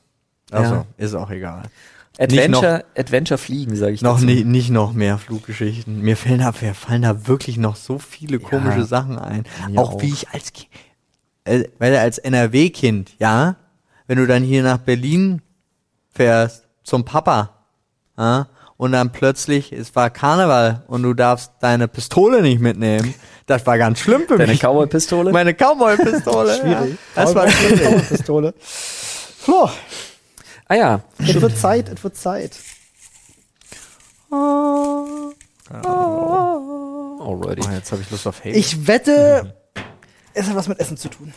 Also, Ja. ist auch egal. Adventure, Adventure fliegen, sage ich Noch dazu. nicht, nicht noch mehr Fluggeschichten. Mir fallen da, mir fallen da wirklich noch so viele komische Sachen ein. Auch, auch. wie ich als äh, weil als NRW-Kind, ja, wenn du dann hier nach Berlin fährst, zum Papa, ja, und dann plötzlich, es war Karneval und du darfst deine Pistole nicht mitnehmen. Das war ganz schlimm für Deine mich. Cowboy-Pistole? Meine Cowboy-Pistole. Schwierig. Ja. Das war schwierig. Pistole. Flo, Ah ja, es wird Zeit, es wird Zeit. alrighty. Oh, jetzt habe ich Lust auf Hate. Ich wette, es hat was mit Essen zu tun.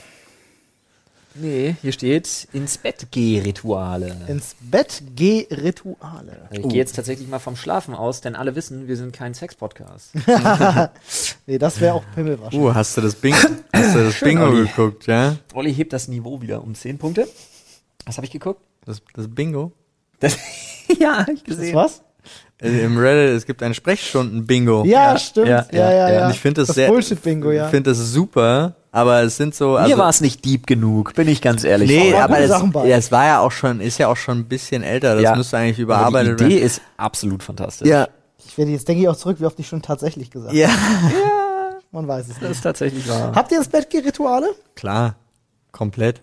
Nee, hier steht ins Bett geh Rituale. Ins Bett geh Rituale. Ich gehe jetzt tatsächlich mal vom Schlafen aus, denn alle wissen, wir sind kein Sex-Podcast. Nee, das wäre auch Pimmelwaschen. Uh, hast du das Bingo, hast du das Bingo Olli. geguckt, ja? Olli hebt das Niveau wieder um 10 Punkte. Was habe ich geguckt? Das, das Bingo? Das, ja, ich Das gesehen. was? Äh, Im Reddit, es gibt ein Sprechstunden-Bingo. Ja, Ja, stimmt. ja, Ja, ja, ja, ja. ja. Und ich finde das, das sehr. Bullshit-Bingo, ja. Ich finde das super, aber es sind so. Mir Also, war es nicht deep genug, bin ich ganz ehrlich. nee, aber gute es, ja, es war ja auch schon, ist ja auch schon ein bisschen älter. Das Ja. müsste eigentlich Aber überarbeitet die Idee werden. ist absolut fantastisch. Ja, Ich werde jetzt denke ich auch zurück, wie oft ich schon tatsächlich gesagt ja. habe. Man weiß es Das nicht. ist tatsächlich wahr. Habt ihr ins Bett geh Rituale? Klar, komplett.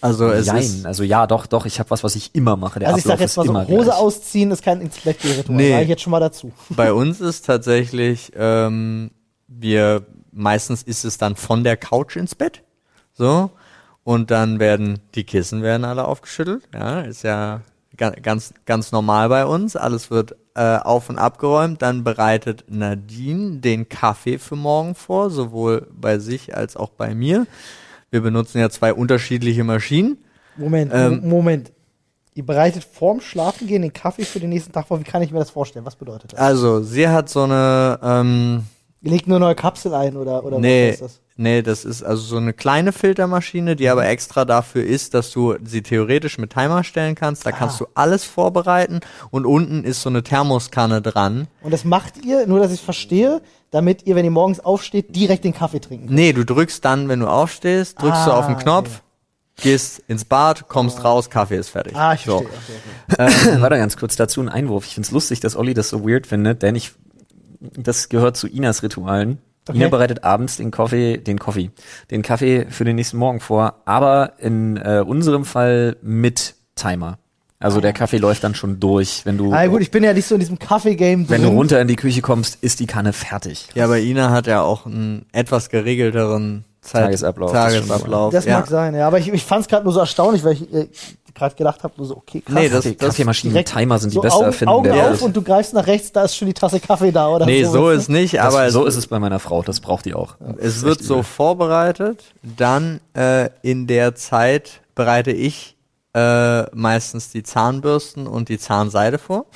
Also es Nein, ist. also ja, doch, doch, ich habe was, was ich immer mache. Der Also ich sag Ablauf jetzt mal ist so, immer Hose gleich. ausziehen ist kein ins Bett geh Ritual. Nee. Sag ich jetzt schon mal dazu. Bei uns ist tatsächlich, ähm, wir meistens ist es dann von der Couch ins Bett. So. Und dann werden die Kissen werden alle aufgeschüttelt. Ja, ist ja ga- ganz, ganz normal bei uns. Alles wird äh, auf und abgeräumt. Dann bereitet Nadine den Kaffee für morgen vor, sowohl bei sich als auch bei mir. Wir benutzen ja zwei unterschiedliche Maschinen. Moment, Ähm, Mo- Moment. Ihr bereitet vorm Schlafengehen den Kaffee für den nächsten Tag vor. Wie kann ich mir das vorstellen? Was bedeutet das? Also, sie hat so eine, ähm, Ihr legt eine neue Kapsel ein oder, oder nee, was ist das? nee, das ist also so eine kleine Filtermaschine, die aber extra dafür ist, dass du sie theoretisch mit Timer stellen kannst. Da kannst Ah. du alles vorbereiten und unten ist so eine Thermoskanne dran. Und das macht ihr, nur dass ich verstehe, damit ihr, wenn ihr morgens aufsteht, direkt den Kaffee trinken könnt. Nee, du drückst dann, wenn du aufstehst, drückst du Ah, auf den Knopf, gehst ins Bad, kommst raus, Kaffee ist fertig. Ah, ich so. verstehe. Okay, okay. Warte ganz kurz dazu ein Einwurf. Ich find's lustig, dass Olli das so weird findet, denn ich, das gehört zu Inas Ritualen. Okay. Ina bereitet abends den Kaffee, den Kaffee, den Kaffee für den nächsten Morgen vor, aber in äh, unserem Fall mit Timer. Also der Kaffee läuft dann schon durch, wenn du Ah, gut, ich bin ja nicht so in diesem Kaffee-Game wenn du drin. runter in die Küche kommst, ist die Kanne fertig. Ja, aber Ina hat ja auch einen etwas geregelteren Zeit Tagesablauf, das. Tagesablauf. Das ja. mag sein, ja. Aber ich, ich fand es gerade nur so erstaunlich, weil ich äh, gerade gedacht habe, nur so, okay, krass. Nee, das- Kaffee, Kaffeemaschinen mit Direkt Timer sind die so beste Augen, Erfindung Augen der auf Welt. und du greifst nach rechts, da ist schon die Tasse Kaffee da oder Nee, so weißt ist nicht, Das, aber so ist es bei meiner Frau, das braucht die auch. es wird so vorbereitet. Dann äh, in der Zeit bereite ich äh, meistens die Zahnbürsten und die Zahnseide vor.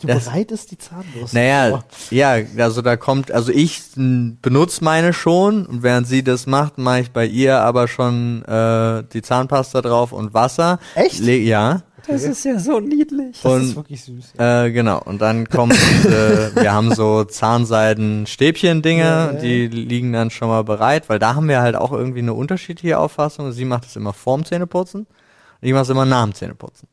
Du das- bereitest die Zahnbürste. Naja, vor. ja, also da kommt, also ich benutze meine schon und während sie das macht, mache ich bei ihr aber schon äh, die Zahnpasta drauf und Wasser. Echt? Le ja. Das ist ja so niedlich. Das und- ist wirklich süß. Ja. Äh, genau, und dann kommt, äh, wir haben so Zahnseiden-Stäbchen-Dinge, Ja, ja. die liegen dann schon mal bereit, weil da haben wir halt auch irgendwie eine unterschiedliche Auffassung. Sie macht es immer vorm Zähneputzen ich mache es immer nach dem Zähneputzen.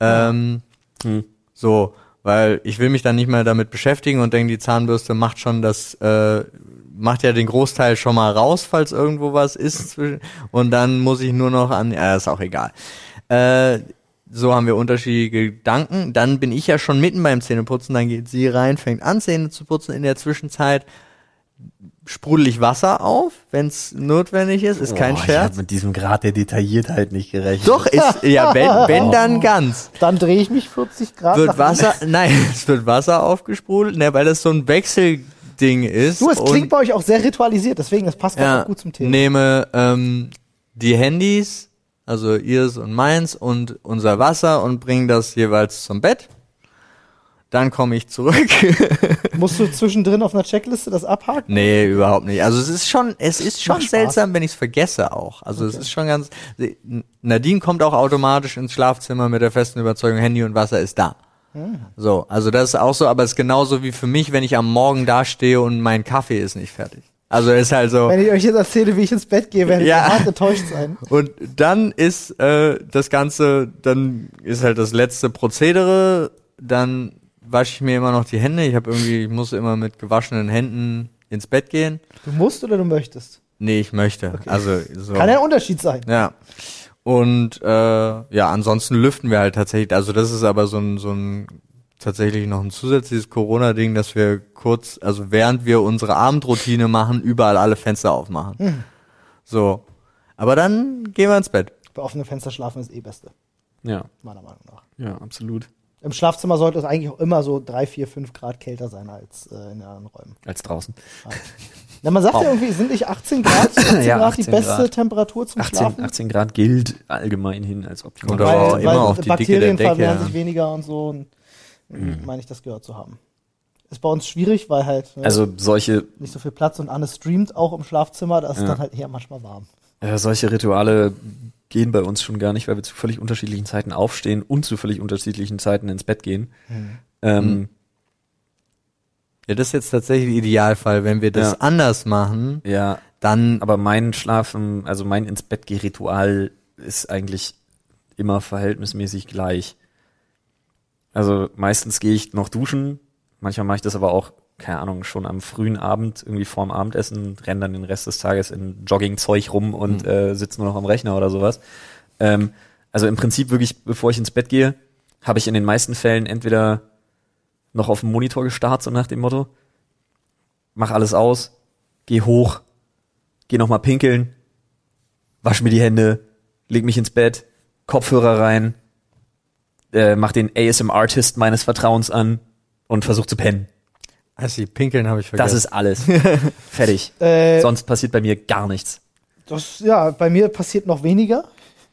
Ähm, Hm. so, weil ich will mich dann nicht mehr damit beschäftigen und denke, die Zahnbürste macht schon das, äh, macht ja den Großteil schon mal raus, falls irgendwo was ist. Und dann muss ich nur noch an, ja, ist auch egal. Äh, so haben wir unterschiedliche Gedanken. Dann bin ich ja schon mitten beim Zähneputzen, dann geht sie rein, fängt an, Zähne zu putzen. In der Zwischenzeit sprudel ich Wasser auf, wenn es notwendig ist. Ist kein Oh, Ich Scherz. habe mit diesem Grad der Detailliertheit nicht gerechnet. Doch, ist, ja, wenn, wenn dann ganz. Dann drehe ich mich 40 Grad Wird nach Wasser, nein, es wird Wasser aufgesprudelt, ne, weil das so ein Wechselding ist. Du, es und- klingt bei euch auch sehr ritualisiert, deswegen, das passt ja, auch gut zum Thema. nehme ähm, die Handys, also ihrs und meins und unser Wasser und bringe das jeweils zum Bett. Dann komme ich zurück. Musst du zwischendrin auf einer Checkliste das abhaken? nee, überhaupt nicht. Also es ist schon, es ist schon seltsam, wenn ich es vergesse auch. Also es ist schon ganz. Nadine kommt auch automatisch ins Schlafzimmer mit der festen Überzeugung, Handy und Wasser ist da. So, also das ist auch so, aber es ist genauso wie für mich, wenn ich am Morgen dastehe und mein Kaffee ist nicht fertig. Also ist halt so. Wenn ich euch jetzt erzähle, wie ich ins Bett gehe, werdet Ja. ihr hart enttäuscht sein. Und dann ist äh, das Ganze, dann ist halt das letzte Prozedere, dann wasche ich mir immer noch die Hände. Ich habe irgendwie, ich muss immer mit gewaschenen Händen ins Bett gehen. Du musst oder du möchtest? Nee, ich möchte. Also so. Kann ja ein Unterschied sein. Ja. Und äh, ja, ansonsten lüften wir halt tatsächlich. Also das ist aber so ein, so ein tatsächlich noch ein zusätzliches Corona-Ding, dass wir kurz, also während wir unsere Abendroutine machen, überall alle Fenster aufmachen. So. Aber dann gehen wir ins Bett. Bei offenen Fenster schlafen ist eh Beste, Ja, meiner Meinung nach. ja, absolut. Im Schlafzimmer sollte es eigentlich auch immer so drei, vier, fünf Grad kälter sein als äh, in den anderen Räumen. Als draußen. Na, man sagt ja irgendwie, sind nicht 18 Grad, 18 Ja, Grad die 18 beste Grad. Temperatur zum 18, Schlafen? 18 Grad gilt allgemein hin als optimal. Oder auch weil, immer weil auf die Dicke Bakterien der Decke, vermehren ja. sich weniger und so. Und, Mhm. meine ich, das gehört zu haben. Ist bei uns schwierig, weil halt ne, Also solche, nicht so viel Platz und Anne streamt auch im Schlafzimmer, da ist es Ja. dann halt eher manchmal warm. äh, solche Rituale gehen bei uns schon gar nicht, weil wir zu völlig unterschiedlichen Zeiten aufstehen und zu völlig unterschiedlichen Zeiten ins Bett gehen. Ähm, Ja, das ist jetzt tatsächlich der Idealfall. Wenn wir das Ja. anders machen, Ja, dann aber mein Schlafen, also mein ins Bett geh Ritual ist eigentlich immer verhältnismäßig gleich. Also meistens gehe ich noch duschen, manchmal mache ich das aber auch, keine Ahnung, schon am frühen Abend, irgendwie vorm Abendessen, renne dann den Rest des Tages in Joggingzeug rum und äh, sitze nur noch am Rechner oder sowas. Ähm, also im Prinzip wirklich, bevor ich ins Bett gehe, habe ich in den meisten Fällen entweder noch auf dem Monitor gestarrt, so nach dem Motto, mach alles aus, geh hoch, geh noch mal pinkeln, wasch mir die Hände, leg mich ins Bett, Kopfhörer rein, äh, mach den ASM-Artist meines Vertrauens an und versuch zu pennen. Also die Pinkeln habe ich vergessen. Das ist alles. Fertig. Äh, Sonst passiert bei mir gar nichts. Das, ja, bei mir passiert noch weniger,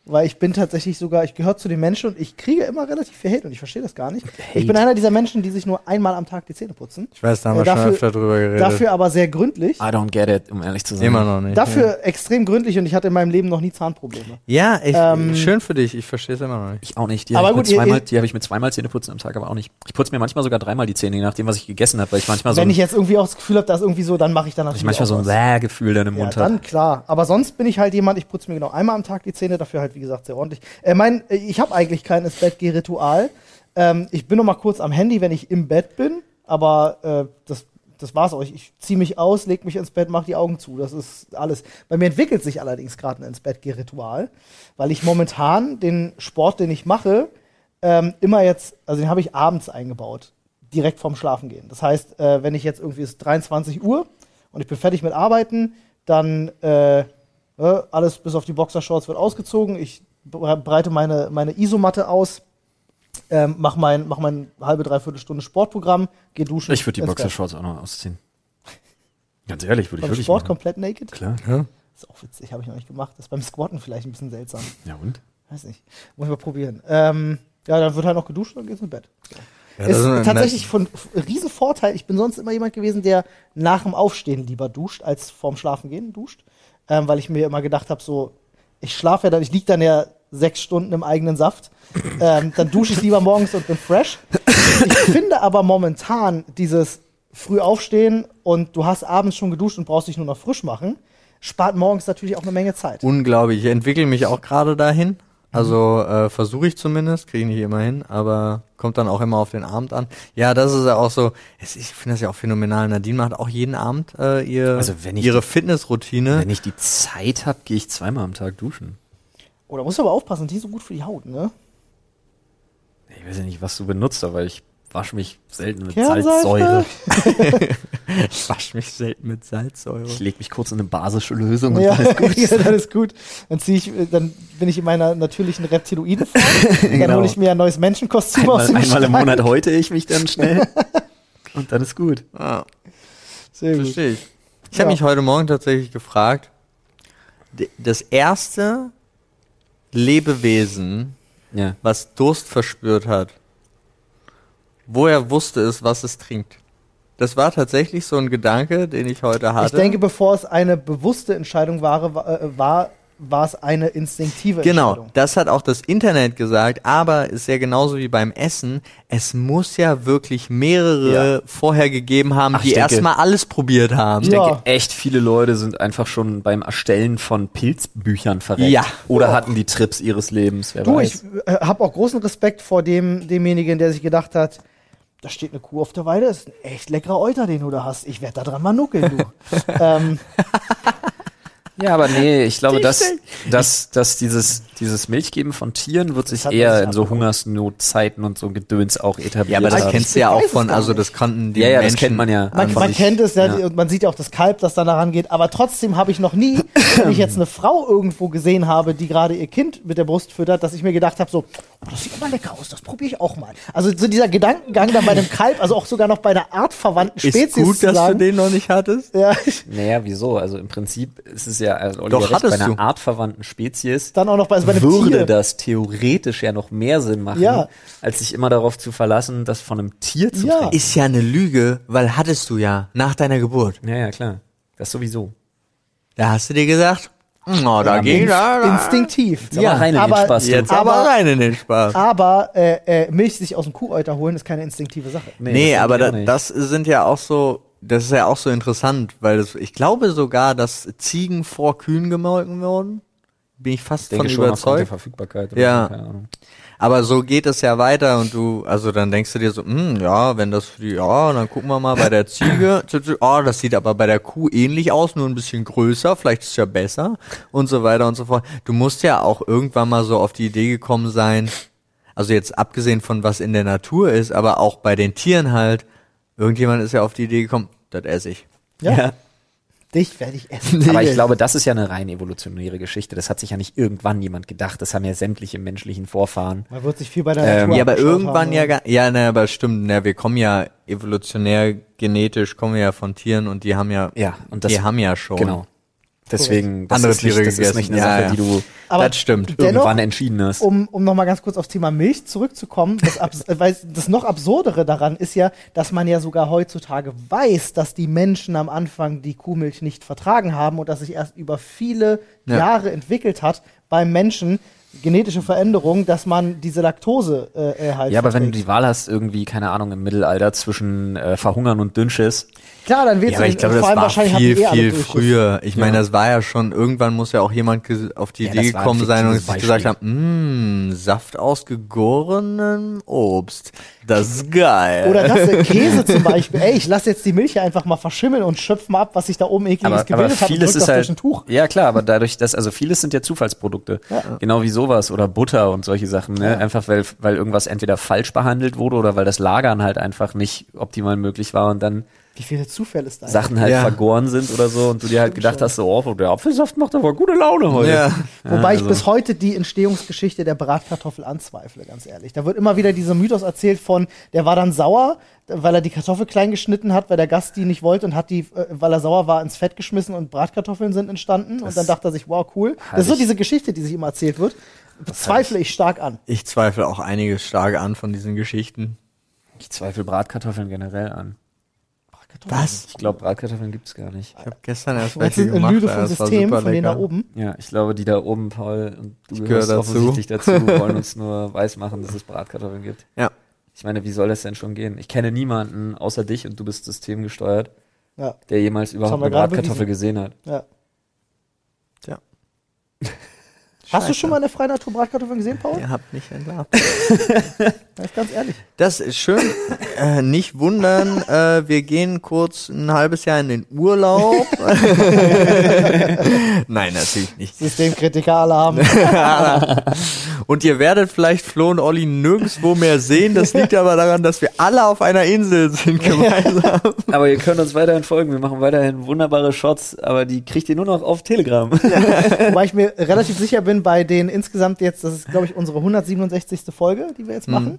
weil ich bin tatsächlich sogar, ich gehöre zu den Menschen und ich kriege immer relativ viel Hate und ich verstehe das gar nicht. Ich bin einer dieser Menschen, die sich nur einmal am Tag die Zähne putzen. ich weiß, da haben Äh, wir schon dafür- öfter drüber geredet. Dafür aber sehr gründlich. I don't get it, um ehrlich zu sein. Immer noch nicht. Dafür extrem gründlich und ich hatte in meinem Leben noch nie Zahnprobleme. Ja, ich, Ähm, schön für dich. Ich verstehe es immer noch nicht. Ich auch nicht. Die Aber habe ich, gut, mit ihr- zweimal- die hab ich mit zweimal Zähneputzen am Tag, aber auch nicht. Ich putze mir manchmal sogar dreimal die Zähne, je nachdem, was ich gegessen habe, weil ich manchmal so Wenn ein, ich jetzt irgendwie auch das Gefühl habe, dass irgendwie so, dann mache ich dann dass ich natürlich manchmal so ein. Bäh-Gefühl dann im Ja, Mund habe. dann klar. Aber sonst bin ich halt jemand, ich putze mir genau einmal am Tag die Zähne, dafür halt, wie gesagt, sehr ordentlich. Äh, mein, äh, ich habe eigentlich kein ins Bett geh Ritual. Ähm, ich bin noch mal kurz am Handy, wenn ich im Bett bin, aber äh, das, das war's auch. Ich, ziehe mich aus, leg mich ins Bett, mach die Augen zu. Das ist alles. Bei mir entwickelt sich allerdings gerade ein ins Bett geh Ritual, weil ich momentan den Sport, den ich mache, ähm, immer jetzt, also den habe ich abends eingebaut, direkt vorm Schlafen gehen. Das heißt, äh, wenn ich jetzt irgendwie ist 23 Uhr und ich bin fertig mit Arbeiten, dann äh, alles bis auf die Boxershorts wird ausgezogen. Ich bre- breite meine, meine Isomatte aus, ähm, mach mein, mach mein halbe, dreiviertel Stunde Sportprogramm, geh duschen. Ich würde die. Boxershorts auch noch ausziehen. Ganz ehrlich, würde ich wirklich Sport machen. komplett naked? Klar. ist auch witzig, habe ich noch nicht gemacht. Das ist beim Squatten vielleicht ein bisschen seltsam. Ja und? Weiß nicht. Muss ich mal probieren. Ähm, ja, dann wird halt noch geduscht und dann geht's ins Bett. Ja, ist eine- tatsächlich von Riesenvorteil. Ich bin sonst immer jemand gewesen, der nach dem Aufstehen lieber duscht, als vorm Schlafen gehen duscht. Ähm, weil ich mir immer gedacht habe, so, ich schlafe ja dann, ich lieg dann ja sechs Stunden im eigenen Saft. Ähm, dann dusche ich lieber morgens und bin fresh. Ich finde aber momentan dieses früh aufstehen und du hast abends schon geduscht und brauchst dich nur noch frisch machen, spart morgens natürlich auch eine Menge Zeit. Unglaublich. Ich entwickle mich auch gerade dahin. Also äh, versuche ich zumindest, kriege ich nicht immer hin, aber kommt dann auch immer auf den Abend an. Ja, das ist ja auch so, es, ich finde das ja auch phänomenal. Nadine macht auch jeden Abend äh, ihr, Also wenn ich ihre Fitnessroutine. Wenn ich die Zeit habe, gehe ich zweimal am Tag duschen. Oh, da musst du aber aufpassen, die ist so gut für die Haut, ne? Ich weiß ja nicht, was du benutzt, aber ich wasche mich selten mit Kernseife? Salzsäure. Ich wasche mich selten mit Salzsäure. Ich lege mich kurz in eine basische Lösung und Ja, alles gut. ja, das ist gut. Dann zieh ich, dann bin ich in meiner natürlichen Reptiloidenform. Dann Genau. hole ich mir ein neues Menschenkostüm aus Einmal, dem einmal im Schrank. Monat häute ich mich dann schnell und dann ist gut. Ah, Sehr gut. verstehe ich. Ich habe Ja. mich heute Morgen tatsächlich gefragt, das erste Lebewesen, Ja. was Durst verspürt hat, woher wusste es, was es trinkt. Das war tatsächlich so ein Gedanke, den ich heute hatte. Ich denke, bevor es eine bewusste Entscheidung war, war, äh, war, es eine instinktive Genau, Entscheidung. das hat auch das Internet gesagt, aber ist ja genauso wie beim Essen. Es muss ja wirklich mehrere Ja. vorher gegeben haben, Ach, die erstmal alles probiert haben. Ich Ja. denke, echt viele Leute sind einfach schon beim Erstellen von Pilzbüchern verreckt. Ja. Oder Ja. hatten die Trips ihres Lebens, wer Du, weiß. ich äh, habe auch großen Respekt vor dem, demjenigen, der sich gedacht hat, da steht eine Kuh auf der Weide, das ist ein echt leckerer Euter, den du da hast. Ich werde da dran mal nuckeln, du. ähm, Ja, aber nee, ich glaube, dass, dass, dass dieses, dieses Milchgeben von Tieren wird sich eher in so. Hungersnotzeiten und so Gedöns auch etabliert. Ja, aber das haben. kennst du ja auch von, also das konnten die ja, ja, Menschen. das kennt man ja. Man, man kennt es ja, Ja. und man sieht ja auch das Kalb, das dann daran geht, aber trotzdem habe ich noch nie, wenn ich jetzt eine Frau irgendwo gesehen habe, die gerade ihr Kind mit der Brust füttert, dass ich mir gedacht habe, so, oh, das sieht aber lecker aus, das probiere ich auch mal. Also so dieser Gedankengang dann bei einem Kalb, also auch sogar noch bei einer artverwandten Spezies Ist gut, zu dass du den noch nicht hattest. ja, Naja, wieso? Also im Prinzip ist es ja, also Olli Doch, hat recht, bei hattest einer du. artverwandten Spezies dann auch noch bei, also bei einem würde Tier. das theoretisch ja noch mehr Sinn machen, Ja. als sich immer darauf zu verlassen, das von einem Tier zu Ja. trinken. Ist ja eine Lüge, weil hattest du ja nach deiner Geburt. Ja, ja, klar. Das sowieso. Da hast du dir gesagt, oh, da Ja, geht da. Instinktiv. Jetzt aber rein in den aber, Spaß. Jetzt aber, aber rein in den Spaß. aber äh, äh, Milch sich aus dem Kuhäuter holen ist keine instinktive Sache. Nee, das aber da, das sind ja auch so, das ist ja auch so interessant, weil das, ich glaube sogar, dass Ziegen vor Kühen gemolken wurden. Bin ich fast Ich von schon aufgrund der überzeugt. Verfügbarkeit. Ja. so. Aber so geht es ja weiter und du, also dann denkst du dir so, hm, ja, wenn das ja, dann gucken wir mal bei der Ziege, oh, das sieht aber bei der Kuh ähnlich aus, nur ein bisschen größer, vielleicht ist es ja besser und so weiter und so fort. Du musst ja auch irgendwann mal so auf die Idee gekommen sein, also jetzt abgesehen von was in der Natur ist, aber auch bei den Tieren halt, irgendjemand ist ja auf die Idee gekommen, das esse ich. Ja. Dich werde ich essen. Aber ich glaube, das ist ja eine rein evolutionäre Geschichte. Das hat sich ja nicht irgendwann jemand gedacht. Das haben ja sämtliche menschlichen Vorfahren. Man wird sich viel bei der Ähm, Natur Ja, aber irgendwann haben, ja, gar, ja, ne, aber stimmt, ne, wir kommen ja evolutionär genetisch, kommen wir ja von Tieren und die haben ja, Ja, und das, die haben ja schon genau. Deswegen, das andere Tiere das ist nicht gegessen. eine Ja, Sache, ja. die du Aber das stimmt. Dennoch- irgendwann entschieden hast. um, um nochmal ganz kurz aufs Thema Milch zurückzukommen, das, weil das noch absurdere daran ist ja, dass man ja sogar heutzutage weiß, dass die Menschen am Anfang die Kuhmilch nicht vertragen haben und dass sich erst über viele Ja. Jahre entwickelt hat beim Menschen genetische Veränderung, dass man diese Laktose äh, halt Ja, aber wenn du verträgt. die Wahl hast, irgendwie, keine Ahnung, im Mittelalter zwischen äh, Verhungern und Dünnschiss, Klar, dann Ja, aber du ich glaube, vor das allem war wahrscheinlich viel, viel früher. Ich meine, Ja. das war ja schon, irgendwann muss ja auch jemand auf die Ja, Idee das gekommen sein und sich gesagt haben, mh, Saft aus gegorenem Obst. Das ist geil. Oder dass der Käse zum Beispiel, ey, ich lasse jetzt die Milch hier einfach mal verschimmeln und schöpfe mal ab, was sich da oben ekliges aber, aber gebildet hat und vieles ist das halt, durch ein Tuch. ja klar, aber dadurch, dass, also vieles sind ja Zufallsprodukte. Genau wie sowas oder Butter und solche Sachen, ne? Einfach weil, weil irgendwas entweder falsch behandelt wurde oder weil das Lagern halt einfach nicht optimal möglich war und dann Wie viele Zufälle ist da? Sachen halt Ja. vergoren sind oder so und du dir halt gedacht hast, so, oh, der Apfelsaft macht aber gute Laune heute. ja. Wobei ich also- bis heute die Entstehungsgeschichte der Bratkartoffel anzweifle, ganz ehrlich. Da wird immer wieder dieser Mythos erzählt von, der war dann sauer, weil er die Kartoffel klein geschnitten hat, weil der Gast die nicht wollte und hat die, äh, weil er sauer war, ins Fett geschmissen und Bratkartoffeln sind entstanden. und dann dachte er sich, wow, cool. Das ist so ich- diese Geschichte, die sich immer erzählt wird. Bezweifle ich stark an. Ich zweifle auch einiges stark an von diesen Geschichten. Ich zweifle Bratkartoffeln generell an. Was? Ich glaube, Bratkartoffeln gibt's gar nicht. Ich habe gestern erst Das welche ist eine gemacht. Lüge vom System, von denen da oben. Ja, ich glaube, die da oben, Paul, und du Ich gehörst dazu. offensichtlich dazu, wollen uns nur weismachen, dass es Bratkartoffeln gibt. Ja. Ich meine, wie soll das denn schon gehen? Ich kenne niemanden außer dich und du bist systemgesteuert, Ja, der jemals überhaupt eine Bratkartoffel gesehen hat. ja. Tja. Hast du schon mal eine freie Natur Bratkartoffeln gesehen, Paul? Ihr habt mich entlarvt. Das ist ganz ehrlich. Das ist schön. äh, nicht wundern, äh, wir gehen kurz ein halbes Jahr in den Urlaub. Nein, natürlich nicht. Systemkritiker Alarm. Und ihr werdet vielleicht Flo und Olli nirgendwo mehr sehen. Das liegt aber daran, dass wir alle auf einer Insel sind gemeinsam. Aber ihr könnt uns weiterhin folgen. Wir machen weiterhin wunderbare Shots, aber die kriegt ihr nur noch auf Telegram. Wobei ich mir relativ sicher bin, bei den insgesamt jetzt, das ist glaube ich unsere 167. Folge, die wir jetzt Mhm. machen.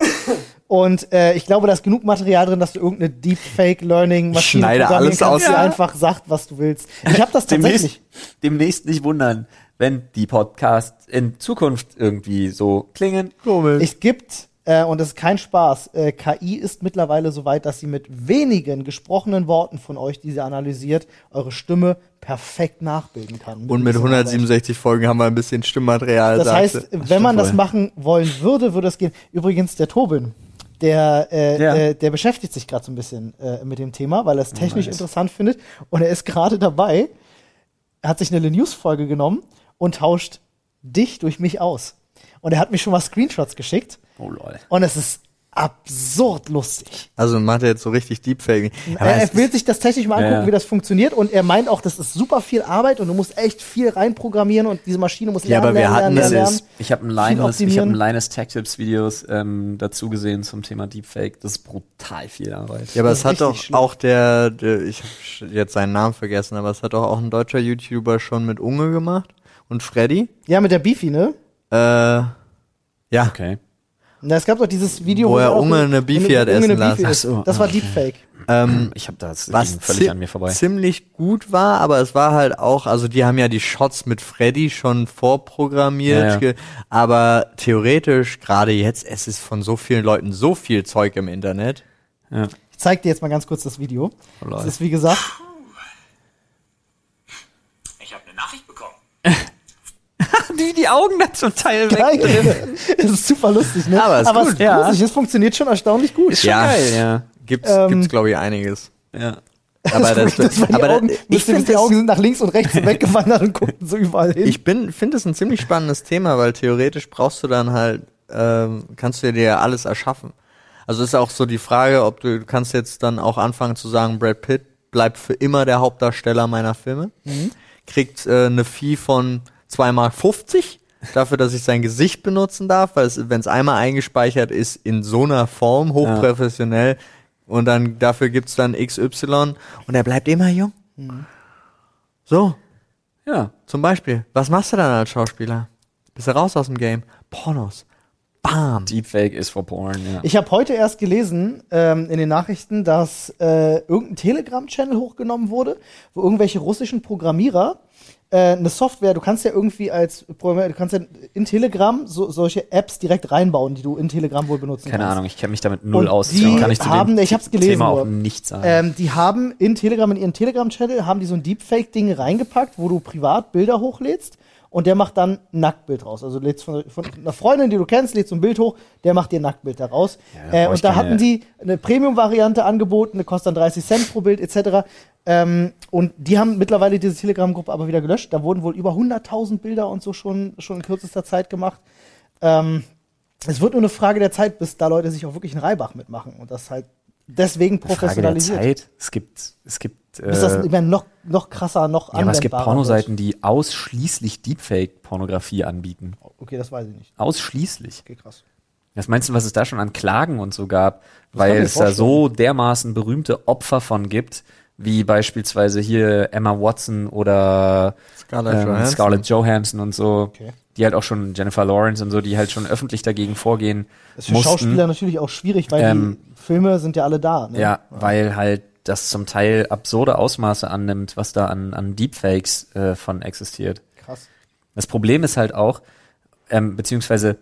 Und äh, ich glaube, da ist genug Material drin, dass du irgendeine Deepfake-Learning-Maschine schneide programmieren alles kannst, aus. die Ja. einfach sagt, was du willst. Ich habe das demnächst, tatsächlich. demnächst nicht wundern, wenn die Podcasts in Zukunft irgendwie so klingen. Komisch. Es gibt, äh, und das ist kein Spaß, äh, KI ist mittlerweile so weit, dass sie mit wenigen gesprochenen Worten von euch, die sie analysiert, eure Stimme perfekt nachbilden kann. Und mit dieser Arbeit. 167 Folgen haben wir ein bisschen Stimmmaterial. Das sagte. heißt, wenn man das machen wollen würde, würde es gehen. Übrigens, der Tobin, der, äh, Ja. äh, der beschäftigt sich gerade so ein bisschen äh, mit dem Thema, weil er es technisch nice. interessant findet. Und er ist gerade dabei, er hat sich eine News-Folge genommen und tauscht dich durch mich aus. Und er hat mir schon mal Screenshots geschickt. Oh lol. Und es ist absurd lustig. Also macht er jetzt so richtig Deepfake. Er, er will sich das technisch mal angucken, Ja. wie das funktioniert und er meint auch, das ist super viel Arbeit und du musst echt viel reinprogrammieren und diese Maschine muss Ja, lernen, aber wir lernen, hatten lernen, das lernen. Ich habe ein Linus, ich habe ein Linus Tech Tips Videos ähm, dazu gesehen zum Thema Deepfake. Das ist brutal viel Arbeit. Ja, aber Das es hat doch schlimm. auch der, der ich habe jetzt seinen Namen vergessen, aber es hat doch auch ein deutscher YouTuber schon mit Unge gemacht und Freddy. Ja, mit der Beefy, ne? Äh, ja, Okay. Na, es gab doch dieses Video, Wo er er Unge eine Beefy hat eine essen lassen. Beefy so, Das war okay. Deepfake. ähm, Ich habe das was völlig an mir vorbei. ziemlich gut war, aber es war halt auch, also die haben ja die Shots mit Freddy schon vorprogrammiert, Ja, ja. aber theoretisch gerade jetzt, es ist von so vielen Leuten so viel Zeug im Internet. Ja. Ich zeig dir jetzt mal ganz kurz das Video. Oh, Das ist wie gesagt, Ich habe eine Nachricht bekommen. Wie die Augen da zum Teil geil. Es ist super lustig, ne? Aber ist es gut, ist ja. es funktioniert schon erstaunlich gut. Ist schon Ja. geil, ja. Gibt's, Ähm, gibt's glaube ich einiges. Ja. Aber das, das die aber da- Augen, ich finde die Augen sind nach links und rechts weggewandert und guckten so überall hin. Ich bin, finde es ein ziemlich spannendes Thema, weil theoretisch brauchst du dann halt, ähm, kannst du dir ja alles erschaffen. Also ist auch so die Frage, ob du, du kannst jetzt dann auch anfangen zu sagen, Brad Pitt bleibt für immer der Hauptdarsteller meiner Filme, kriegt äh, eine Fee von 2,50 Mark dafür, dass ich sein Gesicht benutzen darf, weil wenn es einmal eingespeichert ist in so einer Form, hochprofessionell, und dann dafür gibt's dann XY und er bleibt immer jung. So, Ja. zum Beispiel, was machst du dann als Schauspieler? Bist du raus aus dem Game? Pornos. Bam. Deepfake ist for porn, ja. Ich habe heute erst gelesen ähm, in den Nachrichten, dass äh, irgendein Telegram-Channel hochgenommen wurde, wo irgendwelche russischen Programmierer eine Software, du kannst ja irgendwie als Programmierer, du kannst ja in Telegram so, solche Apps direkt reinbauen, die du in Telegram wohl benutzen Keine kannst. Ahnung, ich kenne mich damit null Und aus. die kann ich zu haben- ich hab's gelesen Thema auch nichts sagen. Ähm, die haben in Telegram, in ihren Telegram-Channel, haben die so ein Deepfake-Ding reingepackt, wo du privat Bilder hochlädst und der macht dann ein Nacktbild raus. Also du lädst von, von einer Freundin, die du kennst, lädst so ein Bild hoch, der macht dir ein Nacktbild daraus. Ja, äh, und da hatten die eine Premium-Variante angeboten, eine kostet dann 30 Cent pro Bild etc. Ähm, und die haben mittlerweile diese Telegram-Gruppe aber wieder gelöscht. Da wurden wohl über 100.000 Bilder und so schon, schon in kürzester Zeit gemacht. Ähm, es wird nur eine Frage der Zeit, bis da Leute sich auch wirklich einen Reibach mitmachen und das halt deswegen Frage der professionalisiert. Zeit. Es gibt, es gibt, äh, Bis das ich meine, noch, noch krasser, noch ja, aber es gibt Pornoseiten, die ausschließlich Deepfake-Pornografie anbieten. Okay, das weiß ich nicht. Ausschließlich. Okay, krass. Was meinst du, was es da schon an Klagen und so gab? kann Weil es da so dermaßen berühmte Opfer von gibt, wie beispielsweise hier Emma Watson oder Scarlett ähm, Johansson. Scarlett Johansson und so, Okay. Die halt auch schon Jennifer Lawrence und so, die halt schon öffentlich dagegen vorgehen Das ist für mussten. Schauspieler natürlich auch schwierig, weil Ähm, die Filme sind ja alle da. Ne? Ja, weil halt das zum Teil absurde Ausmaße annimmt, was da an, an Deepfakes äh, von existiert. Krass. Das Problem ist halt auch, ähm, beziehungsweise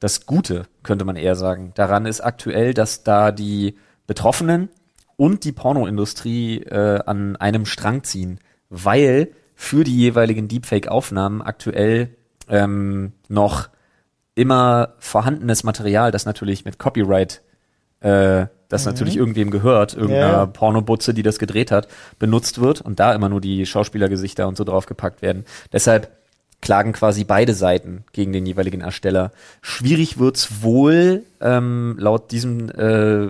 das Gute, könnte man eher sagen, daran ist aktuell, dass da die Betroffenen und die Pornoindustrie äh, an einem Strang ziehen, weil für die jeweiligen Deepfake-Aufnahmen aktuell ähm, noch immer vorhandenes Material, das natürlich mit Copyright, äh, das natürlich irgendwem gehört, irgendeiner Mhm. Ja. Pornobutze, die das gedreht hat, benutzt wird und da immer nur die Schauspielergesichter und so draufgepackt werden. Deshalb klagen quasi beide Seiten gegen den jeweiligen Ersteller. Schwierig wird's wohl, ähm, laut diesem äh,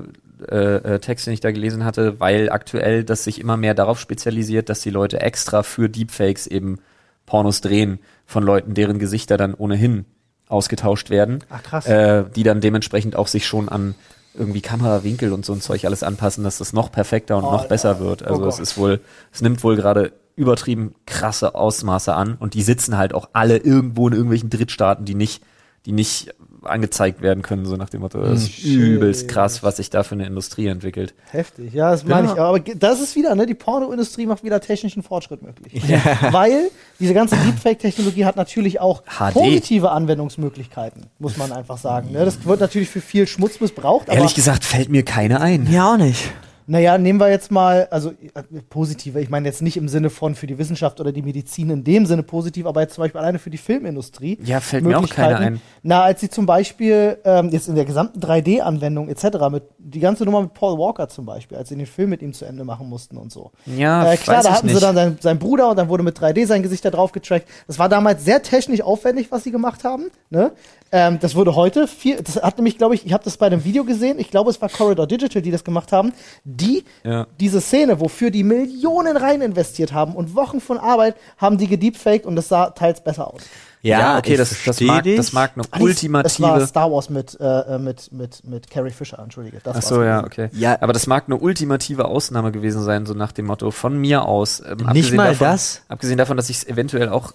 äh, äh, Text, den ich da gelesen hatte, weil aktuell das sich immer mehr darauf spezialisiert, dass die Leute extra für Deepfakes eben Pornos drehen von Leuten, deren Gesichter dann ohnehin ausgetauscht werden. Ach, krass. Äh, die dann dementsprechend auch sich schon an irgendwie Kamerawinkel und so ein Zeug alles anpassen, dass das noch perfekter und Oh, noch besser wird. Also Oh es ist wohl, es nimmt wohl gerade übertrieben krasse Ausmaße an und die sitzen halt auch alle irgendwo in irgendwelchen Drittstaaten, die nicht, die nicht angezeigt werden können, so nach dem Motto, das ist Shit. übelst krass, was sich da für eine Industrie entwickelt. Heftig, ja, das meine Ja. ich. Aber ge- das ist wieder, ne, die Pornoindustrie macht wieder technischen Fortschritt möglich. Weil diese ganze Deepfake-Technologie hat natürlich auch HD. positive Anwendungsmöglichkeiten, muss man einfach sagen. Ne? Das wird natürlich für viel Schmutz missbraucht, aber Ehrlich gesagt fällt mir keine ein. Ja, auch nicht. Naja, nehmen wir jetzt mal, also äh, positive, ich meine jetzt nicht im Sinne von für die Wissenschaft oder die Medizin in dem Sinne positiv, aber jetzt zum Beispiel alleine für die Filmindustrie. Ja, fällt mir auch keiner ein. Na, als sie zum Beispiel ähm, jetzt in der gesamten 3D-Anwendung etc., mit die ganze Nummer mit Paul Walker zum Beispiel, als sie den Film mit ihm zu Ende machen mussten und so. Ja, äh, klar, da hatten sie dann seinen, seinen Bruder und dann wurde mit 3D sein Gesicht da drauf getrackt. Das war damals sehr technisch aufwendig, was sie gemacht haben. Ne? Ähm, das wurde heute viel, das hat nämlich, glaube ich, ich habe das bei einem Video gesehen, ich glaube, es war Corridor Digital, die das gemacht haben, die Ja. diese Szene, wofür die Millionen rein investiert haben und Wochen von Arbeit, haben die gedeepfaked und das sah teils besser aus. Ja, okay, ich das, das, mag, dich. das mag eine Ah, nee, Es war ultimative. Star Wars mit, äh, äh, mit, mit, mit Carrie Fisher, entschuldige. Das Ach war's so, ja, okay. Ja. Aber das mag eine ultimative Ausnahme gewesen sein, so nach dem Motto von mir aus. Ähm, Nicht abgesehen mal davon, das? Abgesehen davon, dass ich es eventuell auch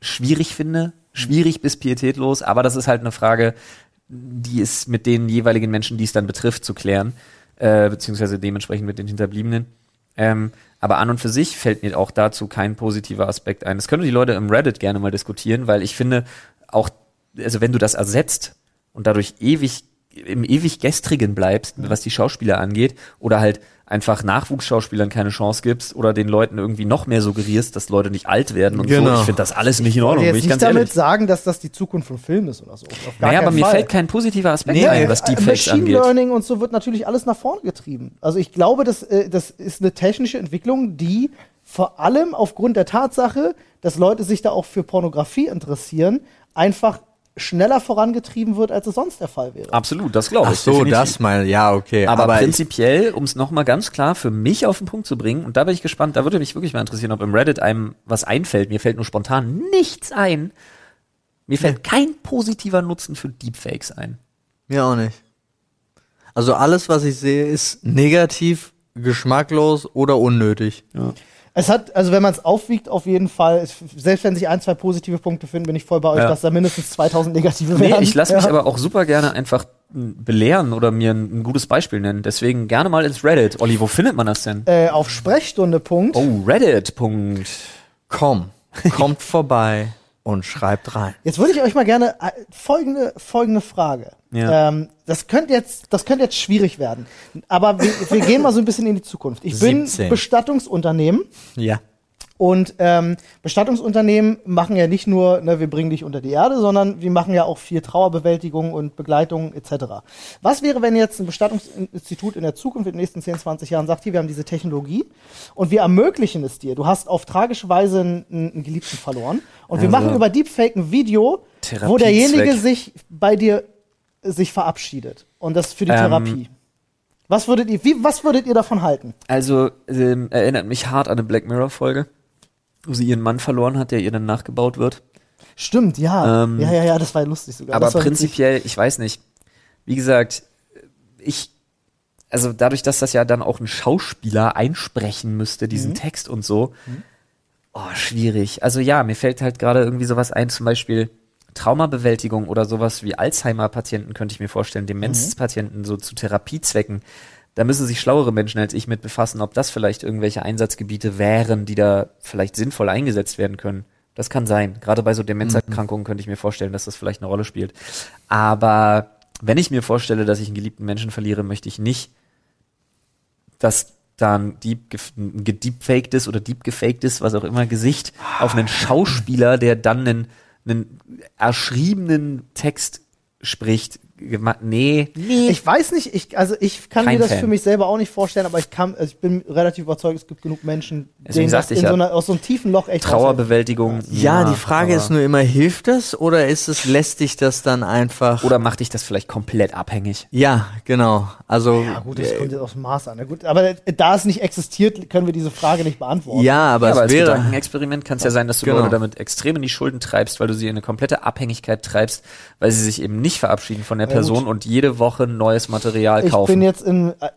schwierig finde, schwierig bis pietätlos, aber das ist halt eine Frage, die ist mit den jeweiligen Menschen, die es dann betrifft, zu klären, äh, beziehungsweise dementsprechend mit den Hinterbliebenen. Ähm, aber an und für sich fällt mir auch dazu kein positiver Aspekt ein. Das können die Leute im Reddit gerne mal diskutieren, weil ich finde, auch, also wenn du das ersetzt und dadurch ewig, im ewig Gestrigen bleibst, was die Schauspieler angeht, oder halt einfach Nachwuchsschauspielern keine Chance gibst oder den Leuten irgendwie noch mehr suggerierst, dass Leute nicht alt werden und so. Genau. Ich finde das alles nicht in Ordnung, ich nicht ganz damit ehrlich. sagen, dass das die Zukunft von Filmen ist oder so. Naja, aber keinen mir Fall. fällt kein positiver Aspekt Nee, ein, was Deepfakes Machine angeht. Learning und so wird natürlich alles nach vorne getrieben. Also ich glaube, das, äh, das ist eine technische Entwicklung, die vor allem aufgrund der Tatsache, dass Leute sich da auch für Pornografie interessieren, einfach schneller vorangetrieben wird, als es sonst der Fall wäre. Absolut, das glaube Ach ich. so, definitiv. das mal, ja, okay. Aber, ich- prinzipiell, um es nochmal ganz klar für mich auf den Punkt zu bringen, und da bin ich gespannt, da würde mich wirklich mal interessieren, ob im Reddit einem was einfällt. Mir fällt nur spontan nichts ein. Mir fällt kein positiver Nutzen für Deepfakes ein. Mir auch nicht. Also alles, was ich sehe, ist negativ, geschmacklos oder unnötig. Es hat, also wenn man es aufwiegt, auf jeden Fall, es, selbst wenn sich ein, zwei positive Punkte finden, bin ich voll bei euch, Ja. dass da mindestens 2000 negative Nee, werden. ich lasse mich Ja. aber auch super gerne einfach belehren oder mir ein, ein gutes Beispiel nennen. Deswegen gerne mal ins Reddit. Olli, wo findet man das denn? Äh, auf Sprechstunde. Punkt. Oh, Reddit. Punkt. Komm, kommt vorbei und schreibt rein. Jetzt würde ich euch mal gerne äh, folgende, folgende Frage. Ja. Ähm, das könnte jetzt, das könnte jetzt schwierig werden. Aber wir, wir gehen mal so ein bisschen in die Zukunft. Ich bin 17. Bestattungsunternehmen Ja. Und ähm, Bestattungsunternehmen machen ja nicht nur, ne, wir bringen dich unter die Erde, sondern wir machen ja auch viel Trauerbewältigung und Begleitung etc. Was wäre, wenn jetzt ein Bestattungsinstitut in der Zukunft in den nächsten 10, 20 Jahren sagt, hier, wir haben diese Technologie und wir ermöglichen es dir. Du hast auf tragische Weise einen, einen Geliebten verloren und wir Also- machen über Deepfake ein Video, wo derjenige sich bei dir sich verabschiedet und das für die Ähm, Therapie. Was würdet ihr, wie, was würdet ihr davon halten? Also, ähm, erinnert mich hart an eine Black Mirror-Folge, wo sie ihren Mann verloren hat, der ihr dann nachgebaut wird. Stimmt, ja. Ähm, ja, ja, ja, das war lustig sogar. Aber prinzipiell, ich weiß nicht. Wie gesagt, ich, also dadurch, dass das ja dann auch ein Schauspieler einsprechen müsste, diesen Mhm. Text und so, oh, schwierig. Also ja, mir fällt halt gerade irgendwie sowas ein, zum Beispiel Traumabewältigung oder sowas wie Alzheimer-Patienten könnte ich mir vorstellen, Demenzpatienten so zu Therapiezwecken. Da müssen sich schlauere Menschen als ich mit befassen, ob das vielleicht irgendwelche Einsatzgebiete wären, die da vielleicht sinnvoll eingesetzt werden können. Das kann sein. Gerade bei so Demenzerkrankungen könnte ich mir vorstellen, dass das vielleicht eine Rolle spielt. Aber wenn ich mir vorstelle, dass ich einen geliebten Menschen verliere, möchte ich nicht, dass dann deep, gef- ein gedeepfaktes oder deepgefaktes, was auch immer, Gesicht auf einen Schauspieler, der dann einen, einen erschriebenen Text spricht. Gema- Nee, nee. Ich weiß nicht, ich, also ich kann Kein mir das Fan. für mich selber auch nicht vorstellen, aber ich kann, also ich bin relativ überzeugt, es gibt genug Menschen, Deswegen denen das sagte ich in ja, so einer, aus so einem tiefen Loch echt. Trauerbewältigung. Ja, die Frage ist nur immer, hilft das oder ist es, lässt dich das dann einfach. Oder macht dich das vielleicht komplett abhängig? ja, genau. Also. Ja gut, das kommt jetzt aufs Maß an. Gut, aber da es nicht existiert, können wir diese Frage nicht beantworten. ja, aber ja, aber es als wäre. Gedankenexperiment kann es ja sein, dass du Genau. Leute damit extrem in die Schulden treibst, weil du sie in eine komplette Abhängigkeit treibst, weil sie sich eben nicht verabschieden von der Ja, Person gut. und jede Woche neues Material ich kaufen. bin jetzt in äh,